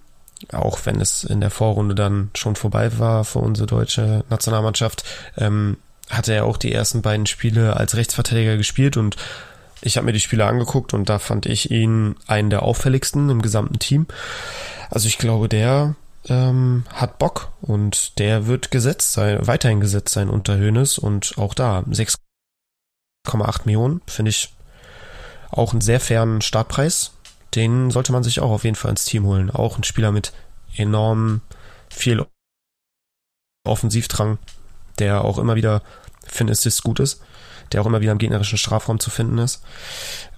auch wenn es in der Vorrunde dann schon vorbei war für unsere deutsche Nationalmannschaft, ähm, hatte er auch die ersten beiden Spiele als Rechtsverteidiger gespielt und ich habe mir die Spiele angeguckt und da fand ich ihn einen der auffälligsten im gesamten Team. Also ich glaube, der ähm, hat Bock und der wird gesetzt sein, weiterhin gesetzt sein unter Hönes und auch da 6,8 Millionen finde ich auch einen sehr fairen Startpreis. Den sollte man sich auch auf jeden Fall ins Team holen. Auch ein Spieler mit enorm viel Offensivdrang, der auch immer wieder für einen Assist gut ist. der auch immer wieder im gegnerischen Strafraum zu finden ist.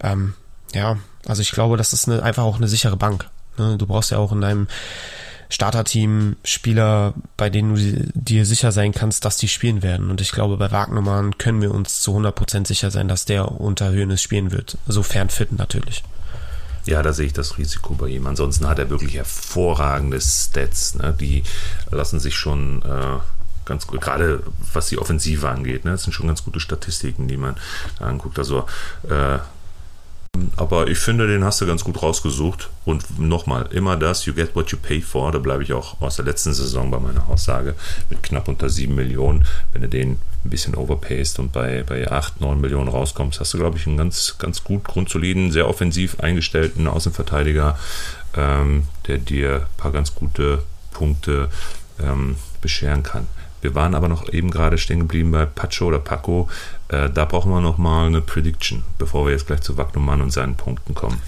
Ähm, ja, also ich glaube, das ist eine, einfach auch eine sichere Bank. Ne? Du brauchst ja auch in deinem Starterteam Spieler, bei denen du dir sicher sein kannst, dass die spielen werden. Und ich glaube, bei Wagnermann können wir uns zu 100% sicher sein, dass der unter Höhnes spielen wird. Sofern fit natürlich. Ja, da sehe ich das Risiko bei ihm. Ansonsten hat er wirklich hervorragende Stats. Ne? Die lassen sich schon äh, ganz gut, gerade was die Offensive angeht. Ne? Das sind schon ganz gute Statistiken, die man anguckt. Also äh, aber ich finde, den hast du ganz gut rausgesucht. Und nochmal, immer das, you get what you pay for. Da bleibe ich auch aus der letzten Saison bei meiner Aussage mit knapp unter 7 Millionen. Wenn du den ein bisschen overpayst und bei, bei 8, 9 Millionen rauskommst, hast du, glaube ich, einen ganz, ganz gut grundsoliden, sehr offensiv eingestellten Außenverteidiger, ähm, der dir ein paar ganz gute Punkte ähm, bescheren kann. Wir waren aber noch eben gerade stehen geblieben bei Pacho oder Paco. Äh, da brauchen wir noch mal eine Prediction, bevor wir jetzt gleich zu Wagnumann und seinen Punkten kommen.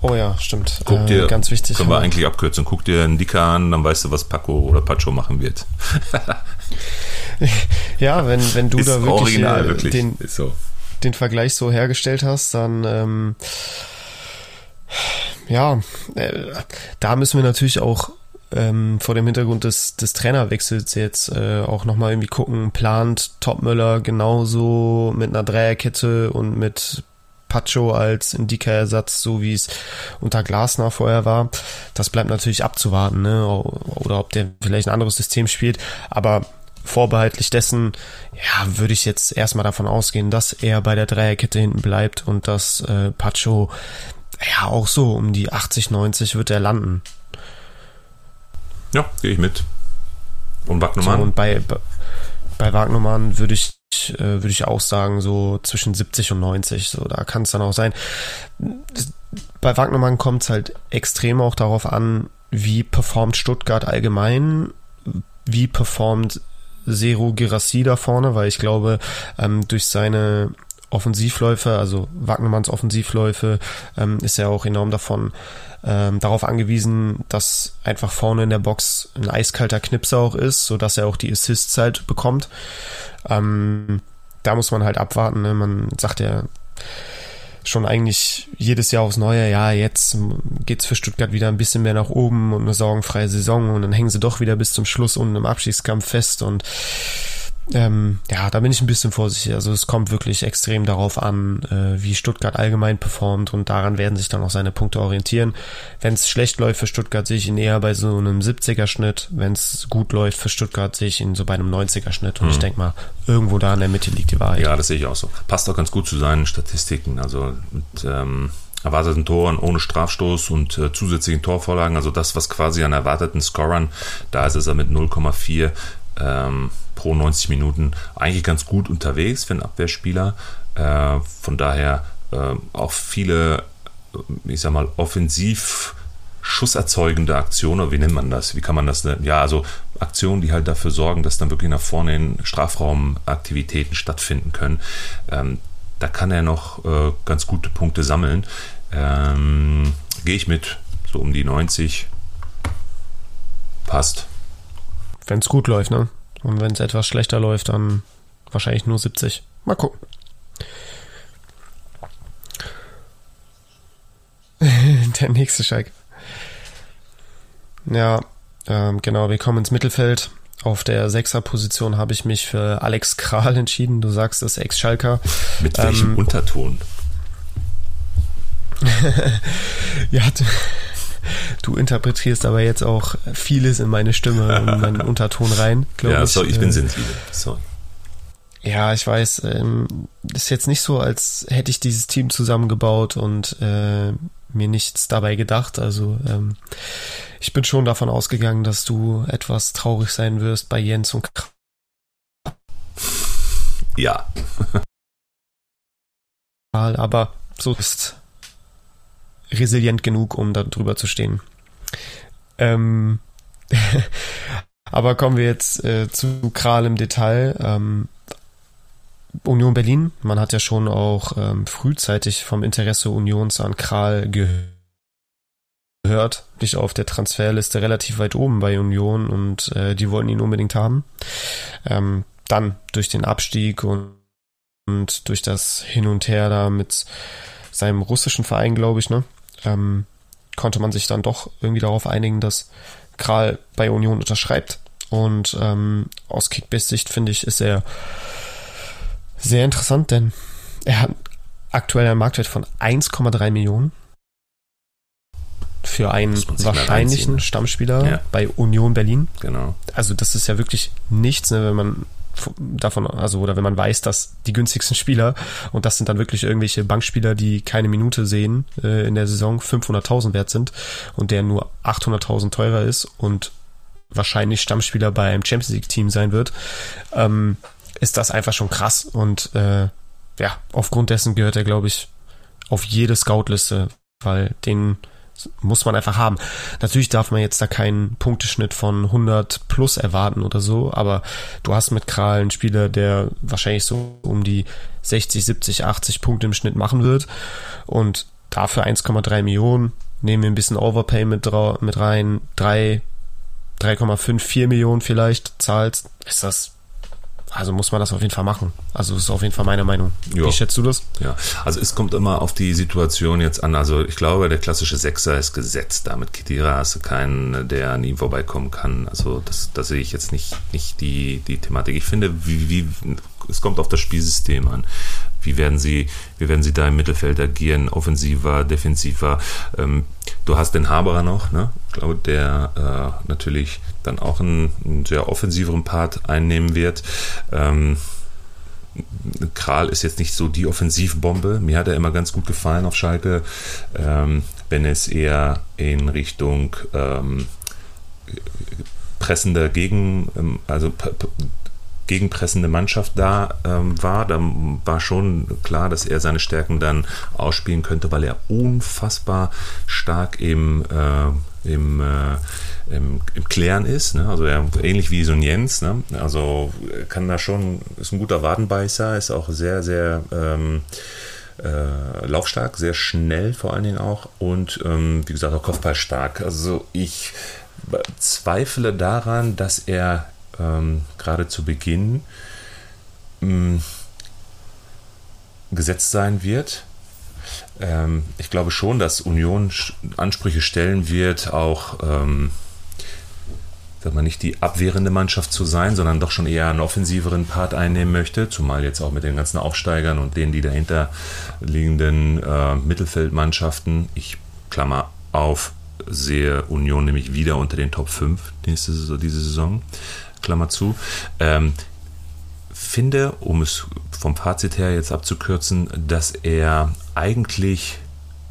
Oh ja, stimmt. Guck dir, äh, ganz wichtig. Können wir eigentlich abkürzen. Guck dir einen Dicker an, dann weißt du, was Paco oder Pacho machen wird. ja, wenn, wenn du ist da wirklich, original, äh, wirklich. Den, so. den Vergleich so hergestellt hast, dann ähm, ja, äh, da müssen wir natürlich auch ähm, vor dem Hintergrund des, des Trainerwechsels jetzt äh, auch nochmal irgendwie gucken, plant Topmüller genauso mit einer Dreierkette und mit Pacho als Indika-Ersatz, so wie es unter Glasner vorher war. Das bleibt natürlich abzuwarten, ne? Oder ob der vielleicht ein anderes System spielt. Aber vorbehaltlich dessen, ja, würde ich jetzt erstmal davon ausgehen, dass er bei der Dreierkette hinten bleibt und dass äh, Pacho ja auch so um die 80, 90 wird er landen. Ja, gehe ich mit. Und Wagnumann? So, und bei, bei Wagnumann würde ich, äh, würde ich auch sagen, so zwischen 70 und 90. So, da kann es dann auch sein. Bei Wagnumann kommt es halt extrem auch darauf an, wie performt Stuttgart allgemein, wie performt Zero Girassi da vorne, weil ich glaube, ähm, durch seine Offensivläufe, also Wagnermanns Offensivläufe, ähm, ist er auch enorm davon ähm, darauf angewiesen, dass einfach vorne in der Box ein eiskalter Knipser auch ist, so dass er auch die Assists halt bekommt. Ähm, da muss man halt abwarten. Ne? Man sagt ja schon eigentlich jedes Jahr aufs Neue, ja, jetzt geht's für Stuttgart wieder ein bisschen mehr nach oben und eine sorgenfreie Saison und dann hängen sie doch wieder bis zum Schluss unten im Abschiedskampf fest und ähm, ja, da bin ich ein bisschen vorsichtig. Also es kommt wirklich extrem darauf an, äh, wie Stuttgart allgemein performt und daran werden sich dann auch seine Punkte orientieren. Wenn es schlecht läuft für Stuttgart, sehe ich ihn eher bei so einem 70er-Schnitt. Wenn es gut läuft für Stuttgart, sehe ich ihn so bei einem 90er-Schnitt. Und mhm. ich denke mal, irgendwo da in der Mitte liegt die Wahrheit. Ja, das sehe ich auch so. Passt auch ganz gut zu seinen Statistiken. Also mit ähm, erwarteten Toren ohne Strafstoß und äh, zusätzlichen Torvorlagen, also das, was quasi an erwarteten Scorern, da ist es er mit 0,4 ähm, pro 90 Minuten eigentlich ganz gut unterwegs für einen Abwehrspieler. Äh, von daher äh, auch viele, äh, ich sag mal, offensiv schusserzeugende Aktionen, wie nennt man das? Wie kann man das nennen? Ja, also Aktionen, die halt dafür sorgen, dass dann wirklich nach vorne in Strafraumaktivitäten stattfinden können. Ähm, da kann er noch äh, ganz gute Punkte sammeln. Ähm, Gehe ich mit, so um die 90. Passt. Wenn es gut läuft, ne? Und wenn es etwas schlechter läuft, dann wahrscheinlich nur 70. Mal gucken. Der nächste Schalke. Ja, ähm, genau, wir kommen ins Mittelfeld. Auf der Sechser-Position habe ich mich für Alex Kral entschieden. Du sagst es, Ex-Schalker. Mit welchem ähm, Unterton? ja, Du interpretierst aber jetzt auch vieles in meine Stimme und meinen Unterton rein, glaube ja, ich. Ja, sorry, ich bin äh, sensibel. Sorry. Ja, ich weiß, ähm, ist jetzt nicht so, als hätte ich dieses Team zusammengebaut und äh, mir nichts dabei gedacht. Also ähm, ich bin schon davon ausgegangen, dass du etwas traurig sein wirst bei Jens und Kr Ja. Aber so ist resilient genug, um da drüber zu stehen. Ähm, aber kommen wir jetzt äh, zu Kral im Detail. Ähm, Union Berlin, man hat ja schon auch ähm, frühzeitig vom Interesse Unions an Kral gehört. Dich auf der Transferliste relativ weit oben bei Union und äh, die wollten ihn unbedingt haben. Ähm, dann durch den Abstieg und und durch das Hin und Her da mit seinem russischen Verein, glaube ich, ne, ähm, konnte man sich dann doch irgendwie darauf einigen, dass Kral bei Union unterschreibt. Und ähm, aus Kickbase-Sicht finde ich, ist er sehr interessant, denn er hat aktuell einen Marktwert von 1,3 Millionen für einen wahrscheinlichen Stammspieler ja. bei Union Berlin. Genau. Also das ist ja wirklich nichts, ne, wenn man davon, also oder wenn man weiß, dass die günstigsten Spieler und das sind dann wirklich irgendwelche Bankspieler, die keine Minute sehen äh, in der Saison, 500.000 wert sind und der nur 800.000 teurer ist und wahrscheinlich Stammspieler bei einem Champions League Team sein wird, ähm, ist das einfach schon krass und äh, ja, aufgrund dessen gehört er, glaube ich, auf jede Scout-Liste, weil den muss man einfach haben. Natürlich darf man jetzt da keinen Punkteschnitt von 100 plus erwarten oder so, aber du hast mit Kral einen Spieler, der wahrscheinlich so um die 60, 70, 80 Punkte im Schnitt machen wird. Und dafür 1,3 Millionen, nehmen wir ein bisschen Overpay mit, mit rein, 3, 3,54 Millionen vielleicht zahlst, ist das also muss man das auf jeden Fall machen. Also das ist auf jeden Fall meine Meinung. Jo. Wie schätzt du das? Ja, also es kommt immer auf die Situation jetzt an. Also ich glaube, der klassische Sechser ist gesetzt. Damit Kitira hast du keinen, der an ihm vorbeikommen kann. Also das, das sehe ich jetzt nicht, nicht die, die Thematik. Ich finde, wie, wie, es kommt auf das Spielsystem an. Wie werden sie, wie werden sie da im Mittelfeld agieren? Offensiver, defensiver? Ähm, du hast den Haberer noch, ne? Ich glaube, der äh, natürlich dann auch einen, einen, sehr offensiveren Part einnehmen wird. Ähm, Kral ist jetzt nicht so die Offensivbombe. Mir hat er immer ganz gut gefallen auf Schalke, ähm, wenn es eher in Richtung ähm, pressender Gegen, ähm, also gegenpressende Mannschaft da ähm, war, dann war schon klar, dass er seine Stärken dann ausspielen könnte, weil er unfassbar stark im, äh, im, äh, im, im, Klären ist. Ne? Also er, ähnlich wie so ein Jens. Ne? Also kann da schon, ist ein guter Wadenbeißer, ist auch sehr, sehr ähm, äh, laufstark, sehr schnell vor allen Dingen auch und ähm, wie gesagt auch Kopfballstark. Also ich zweifle daran, dass er ähm, gerade zu Beginn mh, gesetzt sein wird. Ähm, ich glaube schon, dass Union Ansprüche stellen wird, auch ähm, sag mal, nicht die abwehrende Mannschaft zu sein, sondern doch schon eher einen offensiveren Part einnehmen möchte, zumal jetzt auch mit den ganzen Aufsteigern und denen, die dahinter liegenden äh, Mittelfeldmannschaften, ich klammer auf, sehe Union nämlich wieder unter den Top 5 nächste, diese Saison. Klammer zu. Ähm, finde, um es vom Fazit her jetzt abzukürzen, dass er eigentlich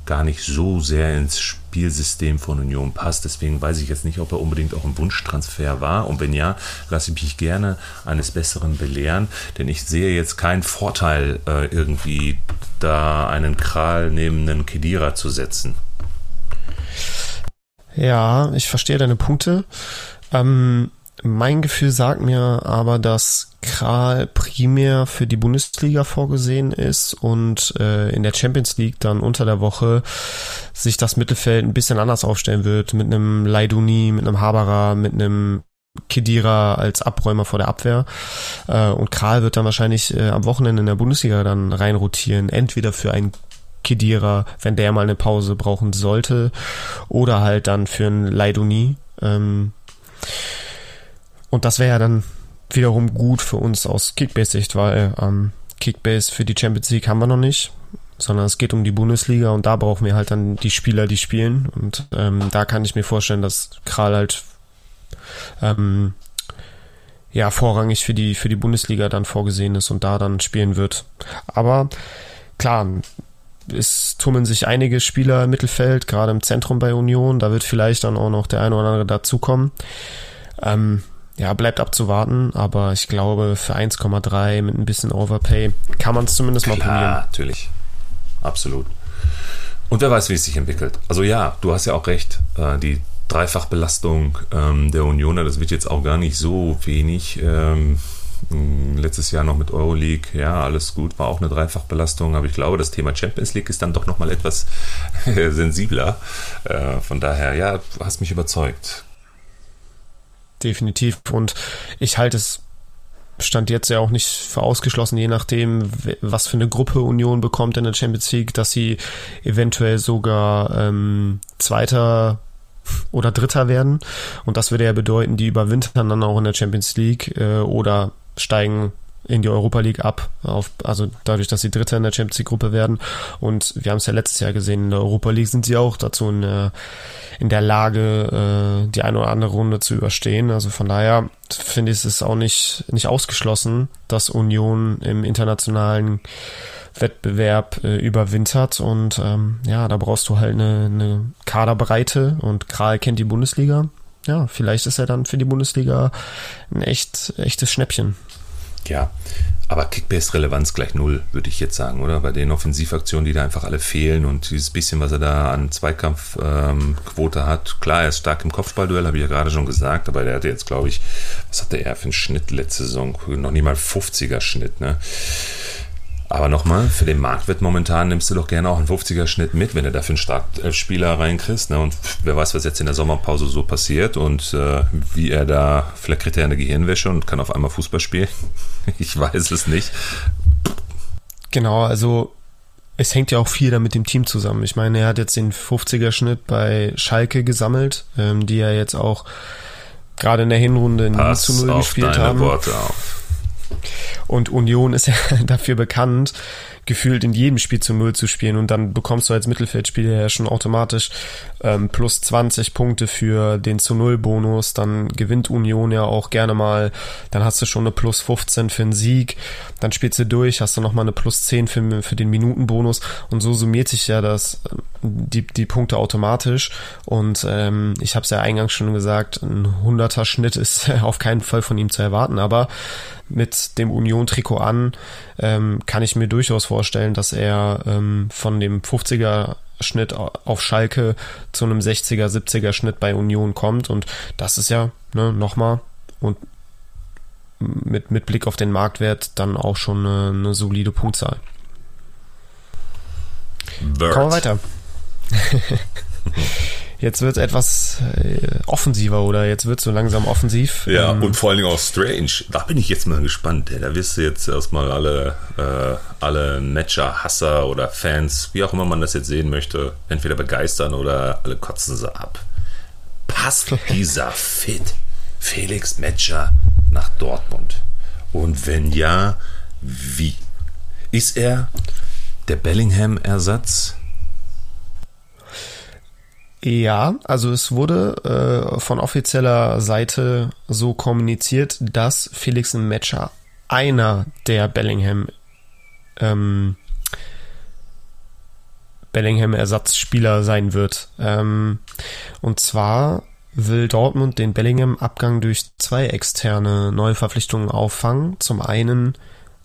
gar nicht so sehr ins Spielsystem von Union passt. Deswegen weiß ich jetzt nicht, ob er unbedingt auch ein Wunschtransfer war. Und wenn ja, lasse ich mich gerne eines Besseren belehren, denn ich sehe jetzt keinen Vorteil, äh, irgendwie da einen Kral neben einen Kedira zu setzen. Ja, ich verstehe deine Punkte. Ähm, mein Gefühl sagt mir aber, dass Kral primär für die Bundesliga vorgesehen ist und äh, in der Champions League dann unter der Woche sich das Mittelfeld ein bisschen anders aufstellen wird, mit einem Leiduni, mit einem Haberer, mit einem Kedira als Abräumer vor der Abwehr. Äh, und Kral wird dann wahrscheinlich äh, am Wochenende in der Bundesliga dann reinrotieren, entweder für einen Kedira, wenn der mal eine Pause brauchen sollte, oder halt dann für einen Leiduni. Ähm, und das wäre ja dann wiederum gut für uns aus Kickbase-Sicht, weil ähm, Kickbase für die Champions League haben wir noch nicht, sondern es geht um die Bundesliga und da brauchen wir halt dann die Spieler, die spielen. Und ähm, da kann ich mir vorstellen, dass Kral halt ähm, ja vorrangig für die für die Bundesliga dann vorgesehen ist und da dann spielen wird. Aber klar, es tummeln sich einige Spieler im Mittelfeld, gerade im Zentrum bei Union. Da wird vielleicht dann auch noch der eine oder andere dazukommen. Ähm, ja, bleibt abzuwarten, aber ich glaube, für 1,3 mit ein bisschen Overpay kann man es zumindest Klar, mal probieren. Ja, natürlich. Absolut. Und wer weiß, wie es sich entwickelt. Also ja, du hast ja auch recht. Äh, die Dreifachbelastung ähm, der Unioner, das wird jetzt auch gar nicht so wenig. Ähm, letztes Jahr noch mit Euroleague, ja, alles gut, war auch eine Dreifachbelastung, aber ich glaube, das Thema Champions League ist dann doch nochmal etwas sensibler. Äh, von daher, ja, du hast mich überzeugt definitiv. Und ich halte es stand jetzt ja auch nicht für ausgeschlossen, je nachdem, was für eine Gruppe Union bekommt in der Champions League, dass sie eventuell sogar ähm, Zweiter oder Dritter werden. Und das würde ja bedeuten, die überwintern dann auch in der Champions League äh, oder steigen in die Europa League ab, auf, also dadurch, dass sie Dritter in der Champions League Gruppe werden. Und wir haben es ja letztes Jahr gesehen, in der Europa League sind sie auch dazu in der, in der Lage, äh, die eine oder andere Runde zu überstehen. Also von daher finde ich es auch nicht, nicht ausgeschlossen, dass Union im internationalen Wettbewerb äh, überwintert und ähm, ja, da brauchst du halt eine, eine Kaderbreite und Kral kennt die Bundesliga. Ja, vielleicht ist er dann für die Bundesliga ein echt, echtes Schnäppchen. Ja, aber Kickbase-Relevanz gleich null, würde ich jetzt sagen, oder? Bei den Offensivaktionen, die da einfach alle fehlen und dieses bisschen, was er da an Zweikampfquote ähm, hat. Klar, er ist stark im Kopfballduell, habe ich ja gerade schon gesagt, aber der hatte jetzt, glaube ich, was hatte er für einen Schnitt letzte Saison? Noch nie mal 50er Schnitt, ne? Aber nochmal, für den Marktwert momentan nimmst du doch gerne auch einen 50er-Schnitt mit, wenn du dafür einen Startspieler reinkriegst. Ne? Und wer weiß, was jetzt in der Sommerpause so passiert und äh, wie er da, vielleicht kriegt er eine Gehirnwäsche und kann auf einmal Fußball spielen. ich weiß es nicht. Genau, also es hängt ja auch viel da mit dem Team zusammen. Ich meine, er hat jetzt den 50er-Schnitt bei Schalke gesammelt, ähm, die ja jetzt auch gerade in der Hinrunde Pass zu 0 gespielt haben. Worte auf. Und Union ist ja dafür bekannt, gefühlt in jedem Spiel zu Null zu spielen und dann bekommst du als Mittelfeldspieler ja schon automatisch ähm, plus 20 Punkte für den zu Null Bonus, dann gewinnt Union ja auch gerne mal, dann hast du schon eine plus 15 für einen Sieg, dann spielst du durch, hast du nochmal eine plus 10 für, für den Minutenbonus und so summiert sich ja das, die, die Punkte automatisch und ähm, ich habe es ja eingangs schon gesagt, ein 100er Schnitt ist auf keinen Fall von ihm zu erwarten, aber mit dem Union-Trikot an, ähm, kann ich mir durchaus vorstellen, dass er ähm, von dem 50er Schnitt auf Schalke zu einem 60er, 70er Schnitt bei Union kommt und das ist ja ne, nochmal und mit, mit Blick auf den Marktwert dann auch schon eine, eine solide Punktzahl. Bird. Kommen wir weiter. Jetzt wird es etwas äh, offensiver oder jetzt wird es so langsam offensiv. Ja, ähm, und vor allen Dingen auch strange. Da bin ich jetzt mal gespannt. Da wirst du jetzt erstmal alle, äh, alle Matcher-Hasser oder Fans, wie auch immer man das jetzt sehen möchte, entweder begeistern oder alle kotzen sie ab. Passt dieser Fit Felix Matcher nach Dortmund? Und wenn ja, wie? Ist er der Bellingham-Ersatz? Ja, also es wurde äh, von offizieller Seite so kommuniziert, dass Felix Matcher einer der Bellingham ähm, Bellingham Ersatzspieler sein wird. Ähm, und zwar will Dortmund den Bellingham Abgang durch zwei externe Neuverpflichtungen auffangen. Zum einen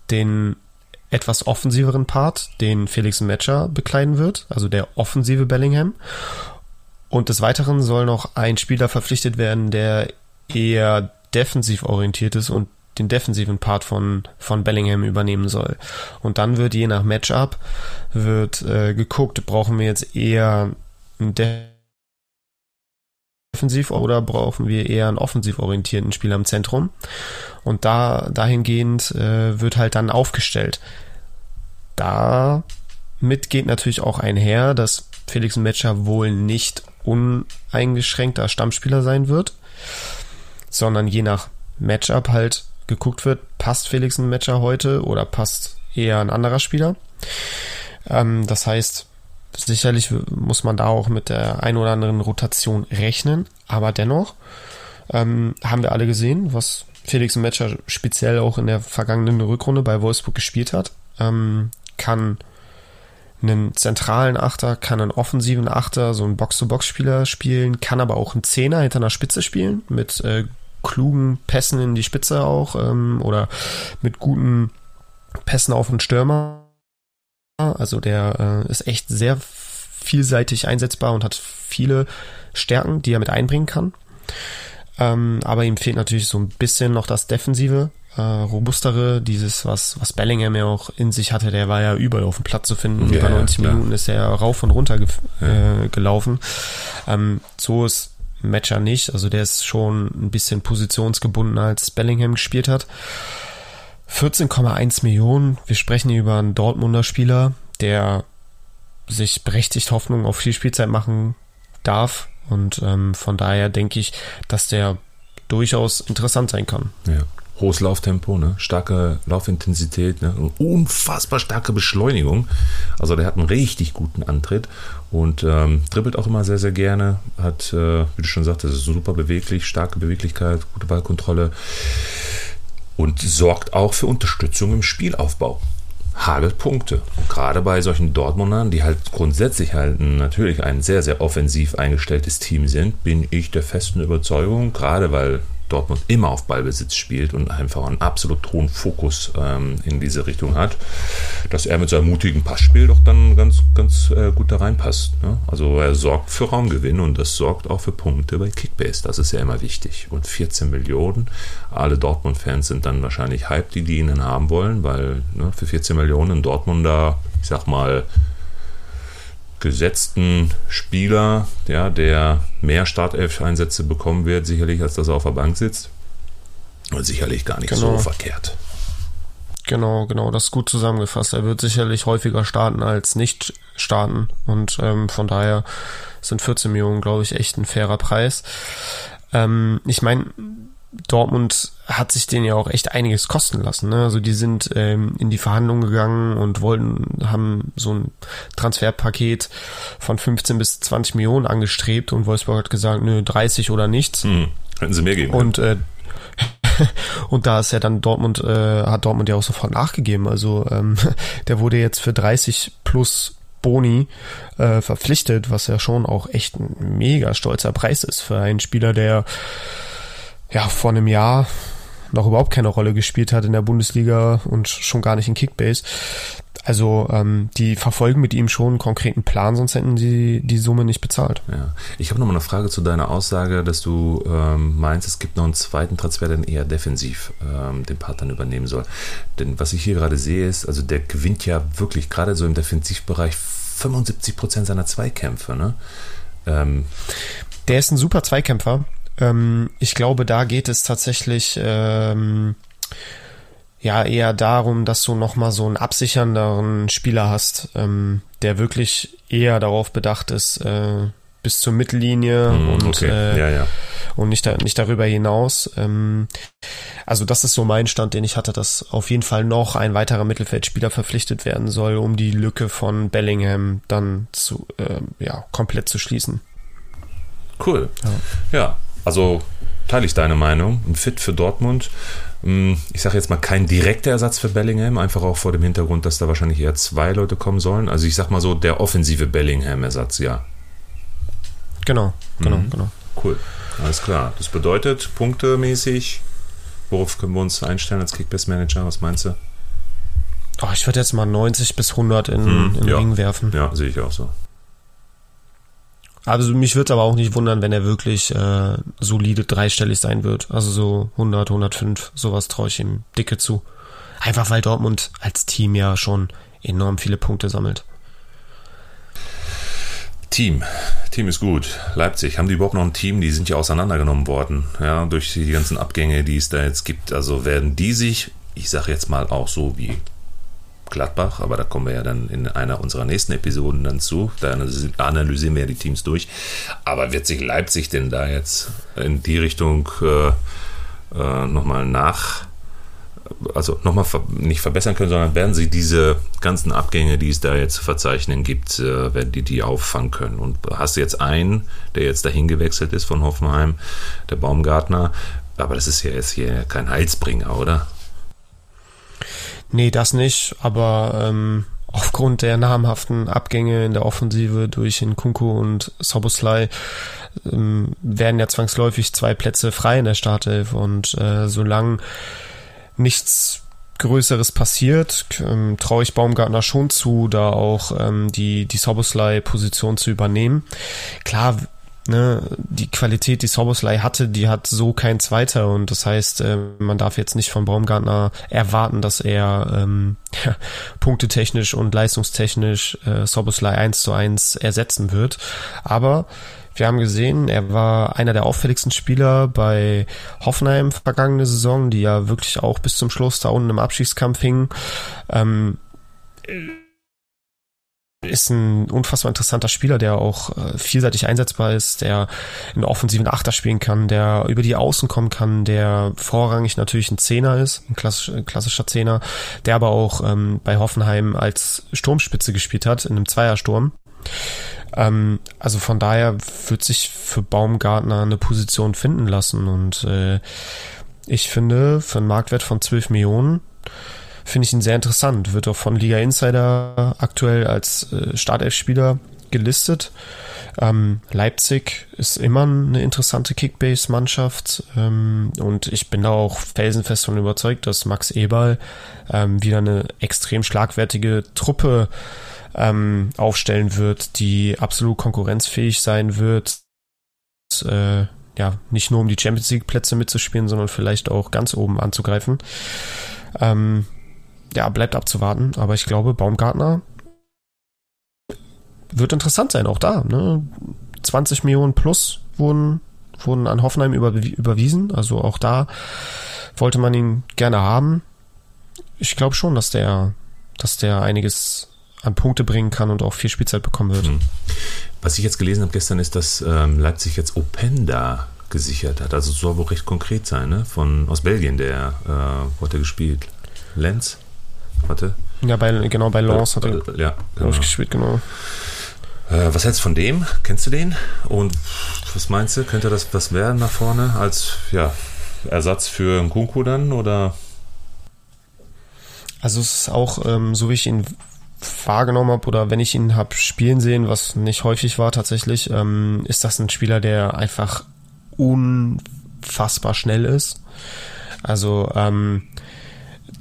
den etwas offensiveren Part, den Felix Matcher bekleiden wird, also der offensive Bellingham. Und des Weiteren soll noch ein Spieler verpflichtet werden, der eher defensiv orientiert ist und den defensiven Part von, von Bellingham übernehmen soll. Und dann wird je nach Matchup wird äh, geguckt, brauchen wir jetzt eher einen defensiv oder brauchen wir eher einen offensiv orientierten Spieler im Zentrum. Und da dahingehend äh, wird halt dann aufgestellt. Damit geht natürlich auch einher, dass Felix Matcher wohl nicht uneingeschränkter Stammspieler sein wird, sondern je nach Matchup halt geguckt wird, passt Felix ein Matcher heute oder passt eher ein anderer Spieler. Ähm, das heißt, sicherlich muss man da auch mit der ein oder anderen Rotation rechnen, aber dennoch ähm, haben wir alle gesehen, was Felix Matcher speziell auch in der vergangenen Rückrunde bei Wolfsburg gespielt hat. Ähm, kann einen zentralen Achter, kann einen offensiven Achter, so einen Box-to-Box-Spieler spielen, kann aber auch einen Zehner hinter einer Spitze spielen, mit äh, klugen Pässen in die Spitze auch ähm, oder mit guten Pässen auf den Stürmer. Also der äh, ist echt sehr vielseitig einsetzbar und hat viele Stärken, die er mit einbringen kann. Ähm, aber ihm fehlt natürlich so ein bisschen noch das Defensive äh, robustere, dieses, was, was Bellingham ja auch in sich hatte, der war ja überall auf dem Platz zu finden. Ja, Über 90 ja, Minuten ist er rauf und runter ge ja. äh, gelaufen. Ähm, so ist Matcher nicht. Also der ist schon ein bisschen positionsgebunden, als Bellingham gespielt hat. 14,1 Millionen. Wir sprechen hier über einen Dortmunder Spieler, der sich berechtigt Hoffnung auf viel Spielzeit machen darf. Und ähm, von daher denke ich, dass der durchaus interessant sein kann. Ja. Hohes Lauftempo, ne? starke Laufintensität, ne? unfassbar starke Beschleunigung. Also der hat einen richtig guten Antritt und ähm, dribbelt auch immer sehr, sehr gerne. Hat, äh, wie du schon sagtest, super beweglich, starke Beweglichkeit, gute Ballkontrolle und sorgt auch für Unterstützung im Spielaufbau hagelt Punkte. Und gerade bei solchen Dortmundern, die halt grundsätzlich halt natürlich ein sehr, sehr offensiv eingestelltes Team sind, bin ich der festen Überzeugung, gerade weil Dortmund immer auf Ballbesitz spielt und einfach einen absolut hohen Fokus ähm, in diese Richtung hat, dass er mit seinem mutigen Passspiel doch dann ganz, ganz äh, gut da reinpasst. Ne? Also er sorgt für Raumgewinn und das sorgt auch für Punkte bei Kickbase. Das ist ja immer wichtig. Und 14 Millionen, alle Dortmund-Fans sind dann wahrscheinlich hype, die die ihn haben wollen, weil ne, für 14 Millionen Dortmunder, ich sag mal, gesetzten Spieler, ja, der mehr Startelf-Einsätze bekommen wird, sicherlich, als dass er auf der Bank sitzt. Und sicherlich gar nicht genau. so verkehrt. Genau, genau, das ist gut zusammengefasst. Er wird sicherlich häufiger starten als nicht starten. Und ähm, von daher sind 14 Millionen, glaube ich, echt ein fairer Preis. Ähm, ich meine, Dortmund hat sich den ja auch echt einiges kosten lassen. Ne? Also die sind ähm, in die Verhandlungen gegangen und wollten, haben so ein Transferpaket von 15 bis 20 Millionen angestrebt und Wolfsburg hat gesagt, nö, 30 oder nichts. Hm, hätten sie mehr geben. Und äh, und da ist ja dann Dortmund, äh, hat Dortmund ja auch sofort nachgegeben. Also ähm, der wurde jetzt für 30 plus Boni äh, verpflichtet, was ja schon auch echt ein mega stolzer Preis ist für einen Spieler, der ja vor einem Jahr noch überhaupt keine Rolle gespielt hat in der Bundesliga und schon gar nicht in Kickbase. Also ähm, die verfolgen mit ihm schon einen konkreten Plan, sonst hätten sie die Summe nicht bezahlt. Ja. Ich habe noch mal eine Frage zu deiner Aussage, dass du ähm, meinst, es gibt noch einen zweiten Transfer, der eher defensiv ähm, den Part dann übernehmen soll. Denn was ich hier gerade sehe, ist, also der gewinnt ja wirklich gerade so im Defensivbereich 75 Prozent seiner Zweikämpfe. Ne? Ähm, der ist ein super Zweikämpfer. Ähm, ich glaube, da geht es tatsächlich ähm, ja eher darum, dass du nochmal so einen absichernderen Spieler hast, ähm, der wirklich eher darauf bedacht ist, äh, bis zur Mittellinie mm, und, okay. äh, ja, ja. und nicht, da, nicht darüber hinaus. Ähm, also das ist so mein Stand, den ich hatte, dass auf jeden Fall noch ein weiterer Mittelfeldspieler verpflichtet werden soll, um die Lücke von Bellingham dann zu äh, ja komplett zu schließen. Cool. Ja. ja. Also teile ich deine Meinung. Ein Fit für Dortmund. Hm, ich sage jetzt mal kein direkter Ersatz für Bellingham, einfach auch vor dem Hintergrund, dass da wahrscheinlich eher zwei Leute kommen sollen. Also ich sag mal so, der offensive Bellingham-Ersatz, ja. Genau, genau, mhm. genau. Cool, alles klar. Das bedeutet, punktemäßig, worauf können wir uns einstellen als Kickbase-Manager? Was meinst du? Oh, ich würde jetzt mal 90 bis 100 in, mhm, in den ja. Ring werfen. Ja, sehe ich auch so. Also mich würde aber auch nicht wundern, wenn er wirklich äh, solide dreistellig sein wird. Also so 100, 105, sowas traue ich ihm dicke zu. Einfach weil Dortmund als Team ja schon enorm viele Punkte sammelt. Team. Team ist gut. Leipzig. Haben die überhaupt noch ein Team? Die sind ja auseinandergenommen worden. Ja, durch die ganzen Abgänge, die es da jetzt gibt. Also werden die sich, ich sage jetzt mal auch so wie Gladbach, aber da kommen wir ja dann in einer unserer nächsten Episoden dann zu. Da analysieren wir ja die Teams durch. Aber wird sich Leipzig denn da jetzt in die Richtung äh, äh, nochmal nach, also nochmal ver nicht verbessern können, sondern werden sie diese ganzen Abgänge, die es da jetzt zu verzeichnen gibt, äh, werden die die auffangen können? Und hast du jetzt einen, der jetzt dahin gewechselt ist von Hoffenheim, der Baumgartner, aber das ist ja jetzt hier kein Heilsbringer, oder? Nee, das nicht, aber ähm, aufgrund der namhaften Abgänge in der Offensive durch Nkunku und Soboslai ähm, werden ja zwangsläufig zwei Plätze frei in der Startelf und äh, solange nichts Größeres passiert, ähm, traue ich Baumgartner schon zu, da auch ähm, die, die Soboslai-Position zu übernehmen. Klar ne, die Qualität, die Soboslai hatte, die hat so kein Zweiter und das heißt, äh, man darf jetzt nicht von Baumgartner erwarten, dass er ähm, ja, punktetechnisch und leistungstechnisch äh, Soboslai eins zu eins ersetzen wird. Aber wir haben gesehen, er war einer der auffälligsten Spieler bei Hoffenheim vergangene Saison, die ja wirklich auch bis zum Schluss da unten im Abschiedskampf hingen. Ähm, ist ein unfassbar interessanter Spieler, der auch äh, vielseitig einsetzbar ist, der in offensiven Achter spielen kann, der über die Außen kommen kann, der vorrangig natürlich ein Zehner ist, ein klassisch, klassischer Zehner, der aber auch ähm, bei Hoffenheim als Sturmspitze gespielt hat, in einem Zweiersturm. Ähm, also von daher wird sich für Baumgartner eine Position finden lassen und äh, ich finde, für einen Marktwert von 12 Millionen finde ich ihn sehr interessant. Wird auch von Liga Insider aktuell als äh, Startelf-Spieler gelistet. Ähm, Leipzig ist immer eine interessante Kickbase-Mannschaft ähm, und ich bin da auch felsenfest von überzeugt, dass Max Eberl ähm, wieder eine extrem schlagwertige Truppe ähm, aufstellen wird, die absolut konkurrenzfähig sein wird. Äh, ja, nicht nur um die Champions League Plätze mitzuspielen, sondern vielleicht auch ganz oben anzugreifen. Ähm, ja, bleibt abzuwarten. Aber ich glaube, Baumgartner wird interessant sein, auch da. Ne? 20 Millionen plus wurden, wurden an Hoffenheim über, überwiesen. Also auch da wollte man ihn gerne haben. Ich glaube schon, dass der, dass der einiges an Punkte bringen kann und auch viel Spielzeit bekommen wird. Mhm. Was ich jetzt gelesen habe gestern ist, dass ähm, Leipzig jetzt Openda gesichert hat. Also soll wohl recht konkret sein, ne? Von aus Belgien, der äh, wurde gespielt. Lenz? Warte. Ja, bei, genau, bei Lens hat er ja, genau. gespielt, genau. Äh, was hältst du von dem? Kennst du den? Und was meinst du? Könnte das was werden nach vorne als ja, Ersatz für Nkunku dann? Oder? Also es ist auch, ähm, so wie ich ihn wahrgenommen habe oder wenn ich ihn habe spielen sehen, was nicht häufig war tatsächlich, ähm, ist das ein Spieler, der einfach unfassbar schnell ist. Also ähm,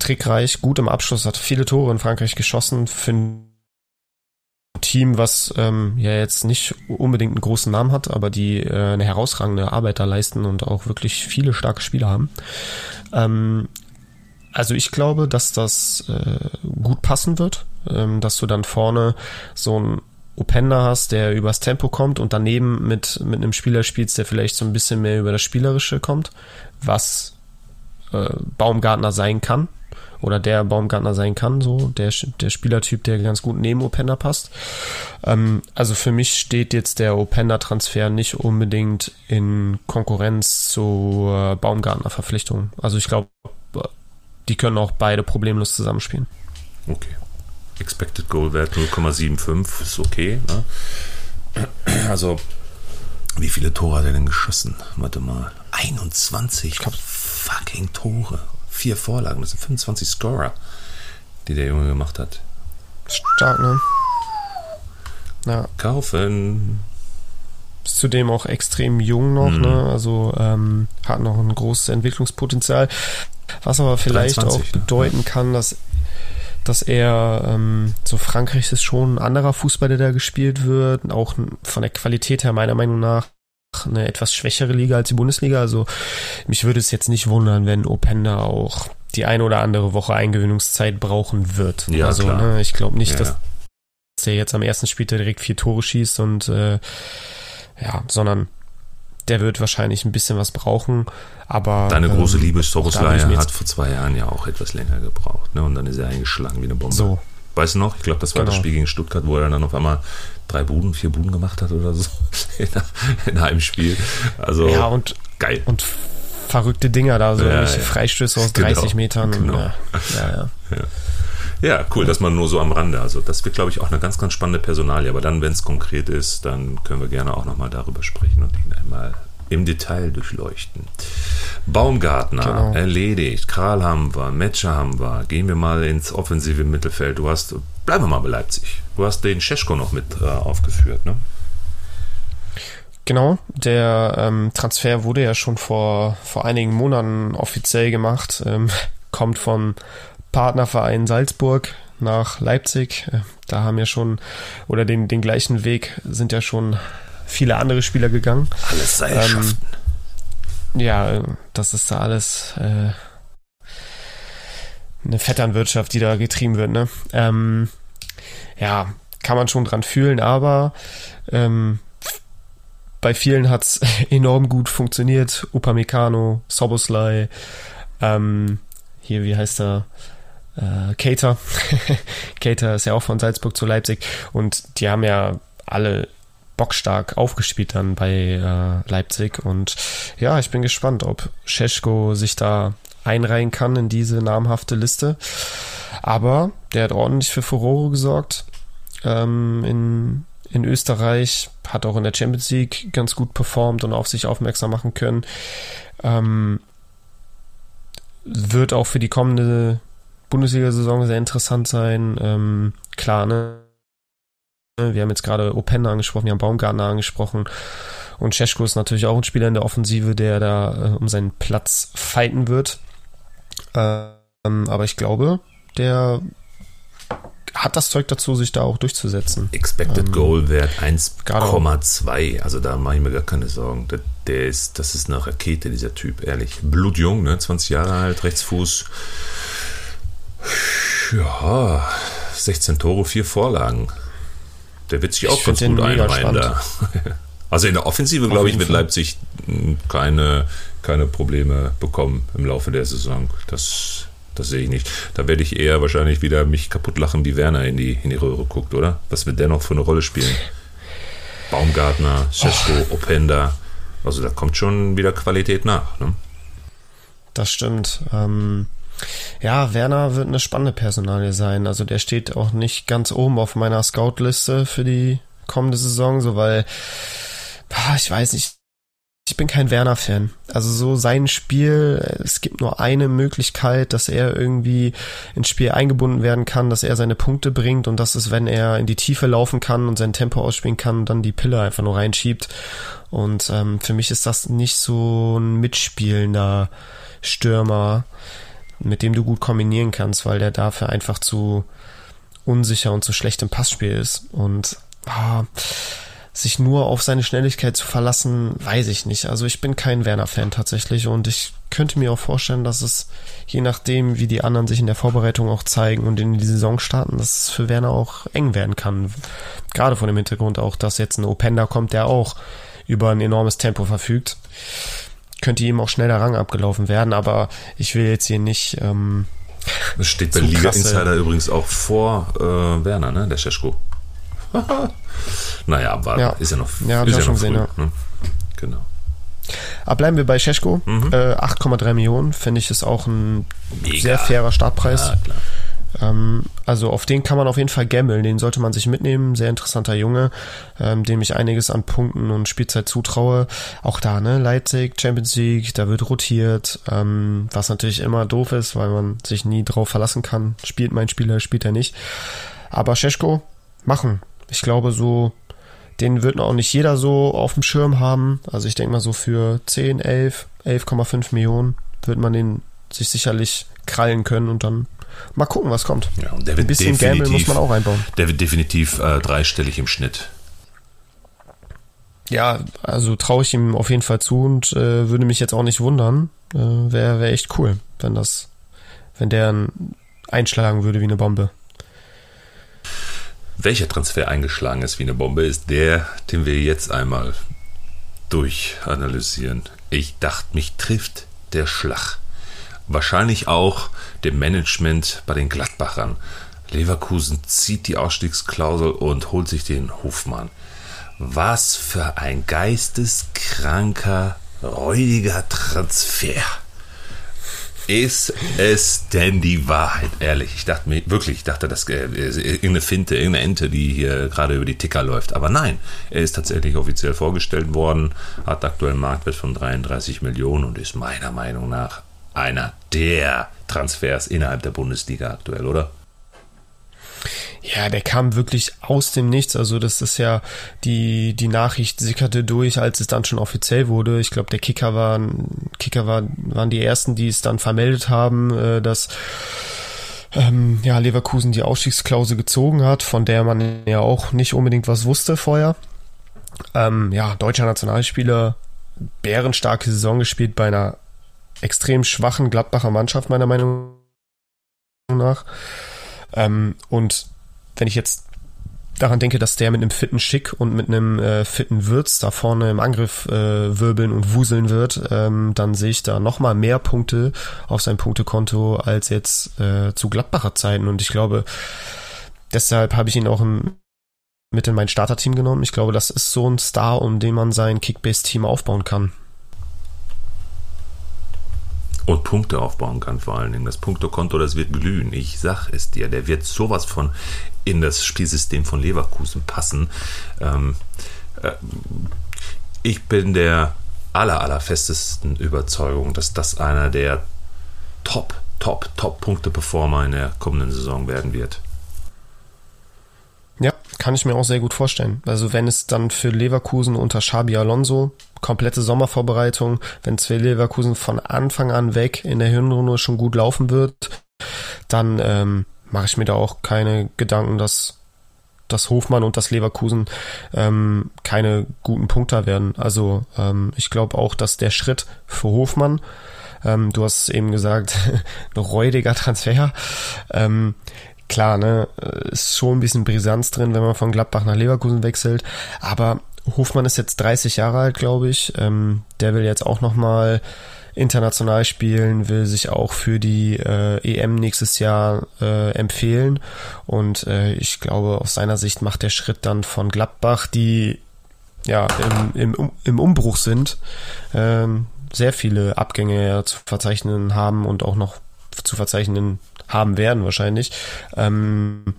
trickreich, gut im Abschluss, hat viele Tore in Frankreich geschossen für ein Team, was ähm, ja jetzt nicht unbedingt einen großen Namen hat, aber die äh, eine herausragende Arbeit da leisten und auch wirklich viele starke Spieler haben. Ähm, also ich glaube, dass das äh, gut passen wird, ähm, dass du dann vorne so ein Openda hast, der übers Tempo kommt und daneben mit, mit einem Spieler spielst, der vielleicht so ein bisschen mehr über das Spielerische kommt, was äh, Baumgartner sein kann oder der Baumgartner sein kann, so der, der Spielertyp, der ganz gut neben Openda passt. Ähm, also für mich steht jetzt der Openda-Transfer nicht unbedingt in Konkurrenz zur Baumgartner-Verpflichtung. Also ich glaube, die können auch beide problemlos zusammenspielen. Okay. Expected Goal Wert 0,75 ist okay. Ne? Also, wie viele Tore hat er denn geschossen? Warte mal. 21 ich glaub, fucking Tore vier Vorlagen. Das sind 25 Scorer, die der Junge gemacht hat. Stark, ne? Ja. Kaufen. Ist zudem auch extrem jung noch, mhm. ne? Also ähm, hat noch ein großes Entwicklungspotenzial. Was aber vielleicht 23, auch ne? bedeuten ne? kann, dass dass er ähm, so Frankreich ist schon ein anderer Fußball, der da gespielt wird, auch von der Qualität her meiner Meinung nach eine etwas schwächere Liga als die Bundesliga. Also mich würde es jetzt nicht wundern, wenn Openda auch die eine oder andere Woche Eingewöhnungszeit brauchen wird. Ja, also ne, ich glaube nicht, ja. dass der jetzt am ersten Spieltag direkt vier Tore schießt und äh, ja, sondern der wird wahrscheinlich ein bisschen was brauchen. Aber deine große ähm, Liebe Storoslaya hat vor zwei Jahren ja auch etwas länger gebraucht, ne? Und dann ist er eingeschlagen wie eine Bombe. So. Weißt du noch? Ich glaube, das war genau. das Spiel gegen Stuttgart, wo er dann auf einmal drei Buden, vier Buden gemacht hat oder so in, einem Spiel. Also ja, und, geil. Und verrückte Dinger da, so ja, irgendwelche ja. Freistöße aus genau, 30 Metern. Genau. Ja, ja, ja. Ja, cool, dass man nur so am Rande. Also das wird, glaube ich, auch eine ganz, ganz spannende Personalie. Aber dann, wenn es konkret ist, dann können wir gerne auch nochmal darüber sprechen und ihn einmal im Detail durchleuchten. Baumgartner genau. erledigt, Kral haben wir, Metscher haben wir. Gehen wir mal ins offensive Mittelfeld. Du hast, bleiben wir mal bei Leipzig. Du hast den Scheschko noch mit äh, aufgeführt, ne? Genau, der ähm, Transfer wurde ja schon vor, vor einigen Monaten offiziell gemacht, ähm, kommt vom Partnerverein Salzburg nach Leipzig. Äh, da haben ja schon, oder den, den gleichen Weg sind ja schon viele andere Spieler gegangen. Alles Seilschaften. Ähm, ja, das ist da alles äh, eine Vetternwirtschaft, die da getrieben wird. Ne? Ähm, ja, kann man schon dran fühlen, aber ähm, bei vielen hat's enorm gut funktioniert. Upamecano, Soboslai, ähm, hier, wie heißt er? Äh, Cater. Cater ist ja auch von Salzburg zu Leipzig und die haben ja alle bockstark aufgespielt dann bei äh, Leipzig und ja, ich bin gespannt, ob Scheschko sich da einreihen kann in diese namhafte Liste. Aber der hat ordentlich für Furore gesorgt. Ähm, in, in Österreich hat auch in der Champions League ganz gut performt und auf sich aufmerksam machen können. Ähm, wird auch für die kommende Bundesliga-Saison sehr interessant sein. Ähm, klar, ne? Wir haben jetzt gerade Openda angesprochen, wir haben Baumgartner angesprochen. Und Cesko ist natürlich auch ein Spieler in der Offensive, der da äh, um seinen Platz fighten wird. Ähm, aber ich glaube, der hat das Zeug dazu, sich da auch durchzusetzen. Expected ähm, Goal Wert 1,2. Also da mache ich mir gar keine Sorgen. Der, der, ist, das ist eine Rakete, dieser Typ, ehrlich. Blutjung, ne? 20 Jahre alt, Rechtsfuß. Ja, 16 Tore, 4 Vorlagen. Der wird sich auch ganz gut einreihen da. Also in der Offensive, glaube ich, wird Leipzig hm, keine, keine Probleme bekommen im Laufe der Saison. Das das sehe ich nicht. Da werde ich eher wahrscheinlich wieder mich kaputt lachen, wie Werner in die, in die Röhre guckt, oder? Was wird der noch für eine Rolle spielen? Baumgartner, Sesko, Openda. Also da kommt schon wieder Qualität nach. Ne? Das stimmt. Ähm, ja, Werner wird eine spannende Personalie sein. Also der steht auch nicht ganz oben auf meiner Scout-Liste für die kommende Saison, so weil, ich weiß nicht, ich bin kein Werner-Fan. Also so sein Spiel, es gibt nur eine Möglichkeit, dass er irgendwie ins Spiel eingebunden werden kann, dass er seine Punkte bringt und das ist, wenn er in die Tiefe laufen kann und sein Tempo ausspielen kann und dann die Pille einfach nur reinschiebt. Und ähm, für mich ist das nicht so ein mitspielender Stürmer, mit dem du gut kombinieren kannst, weil der dafür einfach zu unsicher und zu schlecht im Passspiel ist. Und ah, sich nur auf seine Schnelligkeit zu verlassen, weiß ich nicht. Also ich bin kein Werner-Fan tatsächlich und ich könnte mir auch vorstellen, dass es je nachdem, wie die anderen sich in der Vorbereitung auch zeigen und in die Saison starten, dass es für Werner auch eng werden kann. Gerade von dem Hintergrund auch, dass jetzt ein Openda kommt, der auch über ein enormes Tempo verfügt. Könnte ihm auch schnell der Rang abgelaufen werden, aber ich will jetzt hier nicht. Ähm, das steht bei Liga Insider übrigens auch vor äh, Werner, ne? Der Scheschko. naja, aber ja. ist ja noch, ja, ist ja noch gesehen, früh, ja. Ne? Genau. Aber bleiben wir bei Scheschko. Mhm. Äh, 8,3 Millionen finde ich ist auch ein Mega. sehr fairer Startpreis. Ja, ähm, also auf den kann man auf jeden Fall gammeln. Den sollte man sich mitnehmen. Sehr interessanter Junge, ähm, dem ich einiges an Punkten und Spielzeit zutraue. Auch da, ne? Leipzig, Champions League, da wird rotiert. Ähm, was natürlich immer doof ist, weil man sich nie drauf verlassen kann. Spielt mein Spieler, spielt er nicht. Aber Scheschko, machen. Ich glaube, so, den wird auch nicht jeder so auf dem Schirm haben. Also ich denke mal so für 10, 11, 11,5 Millionen wird man den sich sicherlich krallen können und dann mal gucken, was kommt. Ja, und der wird Ein bisschen Gamble muss man auch einbauen. Der wird definitiv äh, dreistellig im Schnitt. Ja, also traue ich ihm auf jeden Fall zu und äh, würde mich jetzt auch nicht wundern. Äh, Wäre wär echt cool, wenn das, wenn der einschlagen würde wie eine Bombe welcher Transfer eingeschlagen ist wie eine Bombe, ist der, den wir jetzt einmal durchanalysieren. Ich dachte, mich trifft der Schlag. Wahrscheinlich auch dem Management bei den Gladbachern. Leverkusen zieht die Ausstiegsklausel und holt sich den Hofmann. Was für ein geisteskranker, räudiger Transfer. Ist es denn die Wahrheit? Ehrlich, ich dachte mir wirklich, ich dachte, das äh, irgendeine Finte, irgendeine Ente, die hier gerade über die Ticker läuft. Aber nein, er ist tatsächlich offiziell vorgestellt worden, hat aktuell einen Marktwert von 33 Millionen und ist meiner Meinung nach einer der Transfers innerhalb der Bundesliga aktuell, oder? Ja, der kam wirklich aus dem Nichts. Also das ist ja die die Nachricht sickerte durch, als es dann schon offiziell wurde. Ich glaube, der Kicker war Kicker war, waren die ersten, die es dann vermeldet haben, äh, dass ähm, ja Leverkusen die Ausstiegsklausel gezogen hat, von der man ja auch nicht unbedingt was wusste vorher. Ähm, ja, deutscher Nationalspieler, bärenstarke Saison gespielt bei einer extrem schwachen Gladbacher Mannschaft, meiner Meinung nach. Ähm, und wenn ich jetzt daran denke, dass der mit einem fitten Schick und mit einem äh, fitten Würz da vorne im Angriff äh, wirbeln und wuseln wird, ähm, dann sehe ich da nochmal mehr Punkte auf sein Punktekonto als jetzt äh, zu Gladbacher Zeiten. Und ich glaube, deshalb habe ich ihn auch im, mit in mein Starterteam genommen. Ich glaube, das ist so ein Star, um den man sein Kickbase-Team aufbauen kann. Und Punkte aufbauen kann vor allen Dingen. Das Punktekonto, das wird glühen. Ich sag es dir, der wird sowas von in das Spielsystem von Leverkusen passen. Ähm, äh, ich bin der aller, aller festesten Überzeugung, dass das einer der Top, Top, Top Punkte-Performer in der kommenden Saison werden wird. Ja, kann ich mir auch sehr gut vorstellen. Also wenn es dann für Leverkusen unter Xabi Alonso komplette Sommervorbereitung, wenn es für Leverkusen von Anfang an weg in der Hinrunde schon gut laufen wird, dann ähm, mache ich mir da auch keine Gedanken, dass dass Hofmann und das Leverkusen ähm, keine guten Punkter werden. Also ähm, ich glaube auch, dass der Schritt für Hofmann, ähm, du hast eben gesagt, ein räudiger Transfer, ähm, klar, ne, ist schon ein bisschen Brisanz drin, wenn man von Gladbach nach Leverkusen wechselt, aber Hofmann ist jetzt 30 Jahre alt, glaube ich. Ähm, der will jetzt auch nochmal international spielen, will sich auch für die äh, EM nächstes Jahr äh, empfehlen. Und äh, ich glaube, aus seiner Sicht macht der Schritt dann von Gladbach, die ja im, im, im Umbruch sind, ähm, sehr viele Abgänge zu verzeichnen haben und auch noch zu verzeichnen haben werden wahrscheinlich, ähm,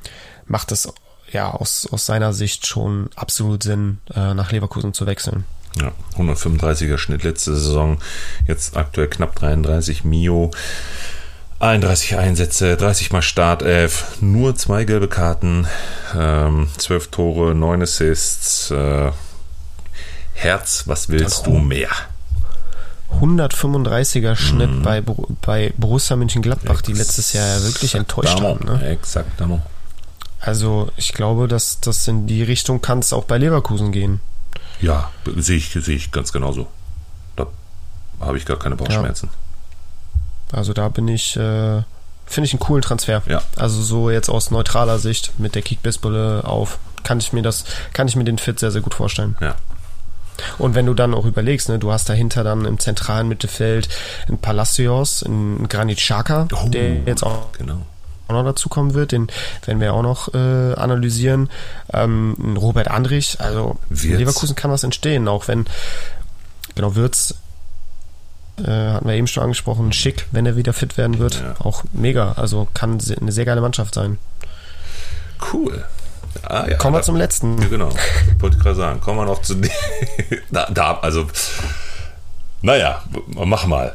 macht es ja aus, aus seiner Sicht schon absolut Sinn, äh, nach Leverkusen zu wechseln. Ja, 135er Schnitt letzte Saison, jetzt aktuell knapp 33 Mio. 31 Einsätze, 30 mal Startelf, nur zwei gelbe Karten, ähm, 12 Tore, 9 Assists. Äh, Herz, was willst du mehr? 135er Schnitt mm. bei, bei Borussia Mönchengladbach, die letztes Jahr ja wirklich enttäuscht haben. Ne? Exakt, Also ich glaube, dass das in die Richtung kann es auch bei Leverkusen gehen. Ja, sehe ich, sehe ich ganz genauso. Da habe ich gar keine Bauchschmerzen. Ja. Also da bin ich, äh, finde ich einen coolen Transfer. Ja. Also so jetzt aus neutraler Sicht mit der Kickbase-Bulle auf, kann ich mir das, kann ich mir den Fit sehr, sehr gut vorstellen. Ja. Und wenn du dann auch überlegst, ne, du hast dahinter dann im zentralen Mittelfeld ein Palacios, ein Granit Xhaka, oh, der jetzt auch genau auch noch dazu kommen wird, den werden wir auch noch äh, analysieren. Ähm, Robert Andrich, also Wirtz. Leverkusen kann was entstehen, auch wenn, genau, Wirtz äh, hatten wir eben schon angesprochen, schick, wenn er wieder fit werden wird, ja. auch mega, also kann eine sehr geile Mannschaft sein. Cool. Ah, ja, kommen wir zum letzten. Ja, genau, wollte gerade sagen. Kommen wir noch zu da, da, also naja, mach mal.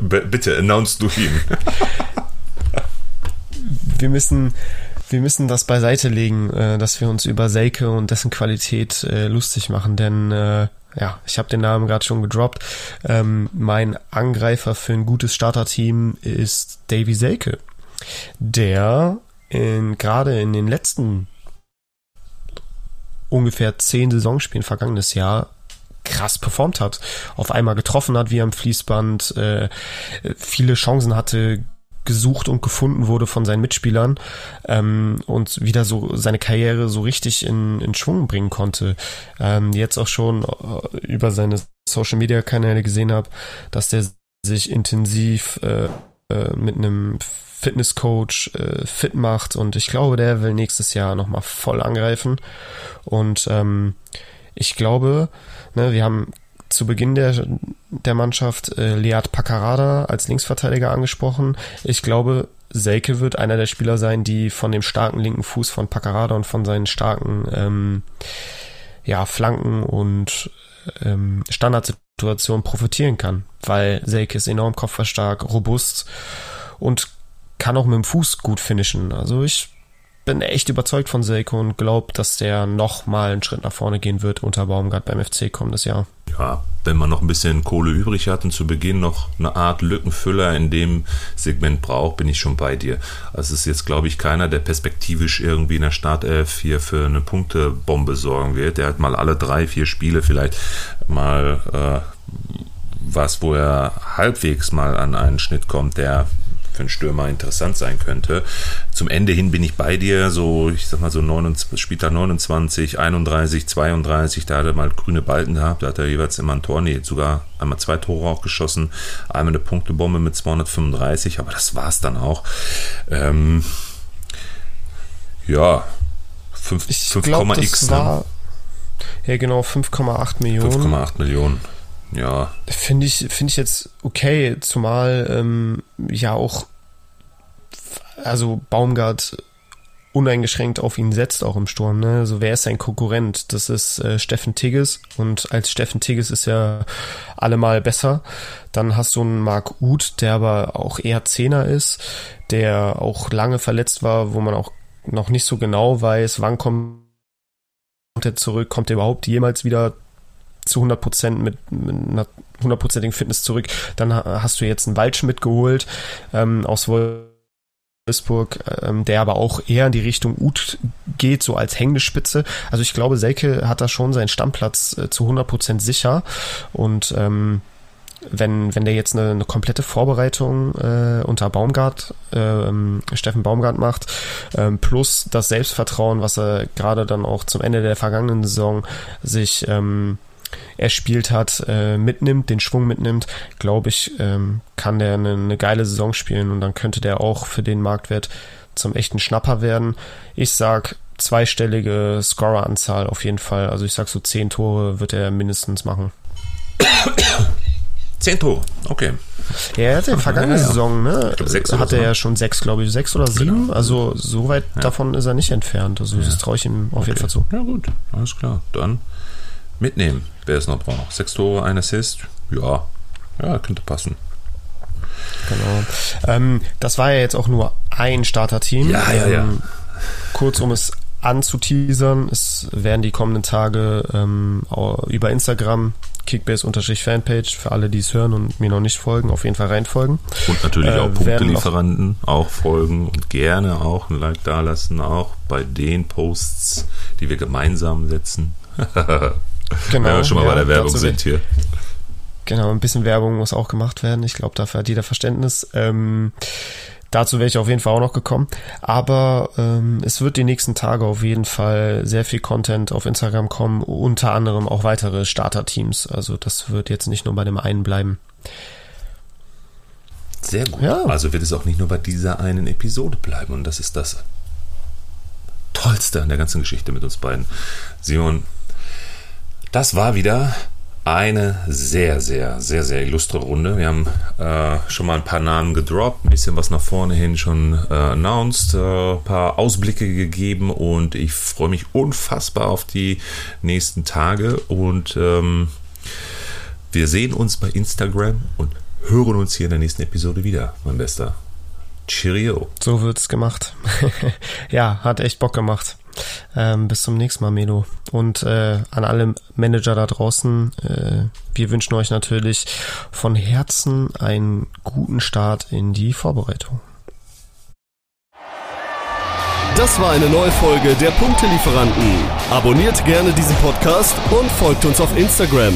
Bitte, announce du ihn wir müssen, wir müssen das beiseite legen, äh, dass wir uns über Seike und dessen Qualität äh, lustig machen, denn äh, ja, ich habe den Namen gerade schon gedroppt. Ähm, mein Angreifer für ein gutes Starterteam ist Davy Selke, der in, gerade in den letzten ungefähr zehn Saisonspielen vergangenes Jahr krass performt hat, auf einmal getroffen hat wie am Fließband, äh, viele Chancen hatte, gesucht und gefunden wurde von seinen Mitspielern ähm, und wieder so seine Karriere so richtig in, in Schwung bringen konnte. Ähm, jetzt auch schon äh, über seine Social Media Kanäle gesehen habe, dass der sich intensiv äh, äh, mit einem Fitnesscoach äh, fit macht und ich glaube, der will nächstes Jahr nochmal voll angreifen und ähm, ich glaube, ne, wir haben zu Beginn der, der Mannschaft äh, Lead Paccarada als Linksverteidiger angesprochen. Ich glaube, Selke wird einer der Spieler sein, die von dem starken linken Fuß von Paccarada und von seinen starken ähm, ja, Flanken und ähm, Standardsituationen profitieren kann, weil Selke ist enorm kopfverstark, robust und kann auch mit dem Fuß gut finishen. Also ich bin echt überzeugt von Selko und glaube, dass der noch mal einen Schritt nach vorne gehen wird unter Baumgart beim FC kommendes Jahr. Ja, wenn man noch ein bisschen Kohle übrig hat und zu Beginn noch eine Art Lückenfüller in dem Segment braucht, bin ich schon bei dir. Also es ist jetzt, glaube ich, keiner, der perspektivisch irgendwie in der Startelf hier für eine Punktebombe sorgen wird. Der hat mal alle drei, vier Spiele vielleicht mal äh, was, wo er halbwegs mal an einen Schnitt kommt, der für einen Stürmer interessant sein könnte. Zum Ende hin bin ich bei dir, so, ich sag mal so 29, Spieltag 29, 31, 32, da hat er mal grüne Balken gehabt, da hat er jeweils immer ein Tor, nee, sogar einmal zwei Tore auch geschossen, einmal eine Punktebombe mit 235, aber das war's dann auch. Ähm, ja, 5, ich 5,x. Ne? Ja, genau, 5,8 Millionen. 5,8 Millionen. Ja. Finde ich, finde ich jetzt okay, zumal ähm, ja auch also Baumgart uneingeschränkt auf ihn setzt, auch im Sturm. Ne? Also wer ist sein Konkurrent? Das ist äh, Steffen Tigges und als Steffen Tigges ist ja allemal besser. Dann hast du einen Marc Uth, der aber auch eher Zehner ist, der auch lange verletzt war, wo man auch noch nicht so genau weiß, wann kommt er zurück, kommt er überhaupt jemals wieder zu 100 Prozent mit, mit einer hundertprozentigen Fitness zurück. Dann hast du jetzt einen Waldschmidt geholt ähm, aus Wolfsburg, ähm, der aber auch eher in die Richtung Ut geht, so als hängende Spitze. Also ich glaube, Selke hat da schon seinen Stammplatz äh, zu 100 Prozent sicher und ähm, wenn, wenn der jetzt eine, eine komplette Vorbereitung äh, unter Baumgart, äh, Steffen Baumgart macht, äh, plus das Selbstvertrauen, was er gerade dann auch zum Ende der vergangenen Saison sich ähm, erspielt hat, äh, mitnimmt, den Schwung mitnimmt, glaube ich, ähm, kann der eine, eine geile Saison spielen und dann könnte der auch für den Marktwert zum echten Schnapper werden. Ich sag zweistellige Scoreranzahl auf jeden Fall. Also ich sag so zehn Tore wird er mindestens machen. Zehn Tore, okay. Ja, er hat in der vergangenen ja, ja. Saison, ne, hat er ja schon sechs, glaube ich, sechs oder sieben. Genau. Also so weit ja. davon ist er nicht entfernt. Also das traue ich ihm auf okay. jeden Fall zu. Ja gut, alles klar. Dann mitnehmen, wer es noch braucht. Sechs Tore, ein Assist, ja, ja, könnte passen. Genau. Ähm, das war ja jetzt auch nur ein Starterteam. Ja, ja, ja. Ähm, kurz um es anzuteasern, es werden die kommenden Tage ähm, über Instagram Kickbase-Fanpage für alle, die es hören und mir noch nicht folgen, auf jeden Fall reinfolgen. Und natürlich äh, auch Punktelieferanten auch folgen und gerne auch ein Like dalassen, auch bei den Posts, die wir gemeinsam setzen. Genau. Wenn wir schon mal ja, bei der Werbung sind hier. Genau, ein bisschen Werbung muss auch gemacht werden. Ich glaube, dafür hat jeder Verständnis. Ähm, dazu wäre ich auf jeden Fall auch noch gekommen. Aber ähm, es wird die nächsten Tage auf jeden Fall sehr viel Content auf Instagram kommen, unter anderem auch weitere Starter-Teams. Also das wird jetzt nicht nur bei dem einen bleiben. Sehr gut. Ja. Also wird es auch nicht nur bei dieser einen Episode bleiben. Und das ist das Tollste an der ganzen Geschichte mit uns beiden. Simon, das war wieder eine sehr, sehr, sehr, sehr illustre Runde. Wir haben äh, schon mal ein paar Namen gedroppt, ein bisschen was nach vorne hin schon äh, announced, äh, ein paar Ausblicke gegeben und ich freue mich unfassbar auf die nächsten Tage und ähm, wir sehen uns bei Instagram und hören uns hier in der nächsten Episode wieder, mein Bester. Cheerio. So wird's gemacht. ja, hat echt Bock gemacht. Ähm, bis zum nächsten Mal, Melo. Und äh, an alle Manager da draußen, äh, wir wünschen euch natürlich von Herzen einen guten Start in die Vorbereitung. Das war eine neue Folge der Punktelieferanten. Abonniert gerne diesen Podcast und folgt uns auf Instagram.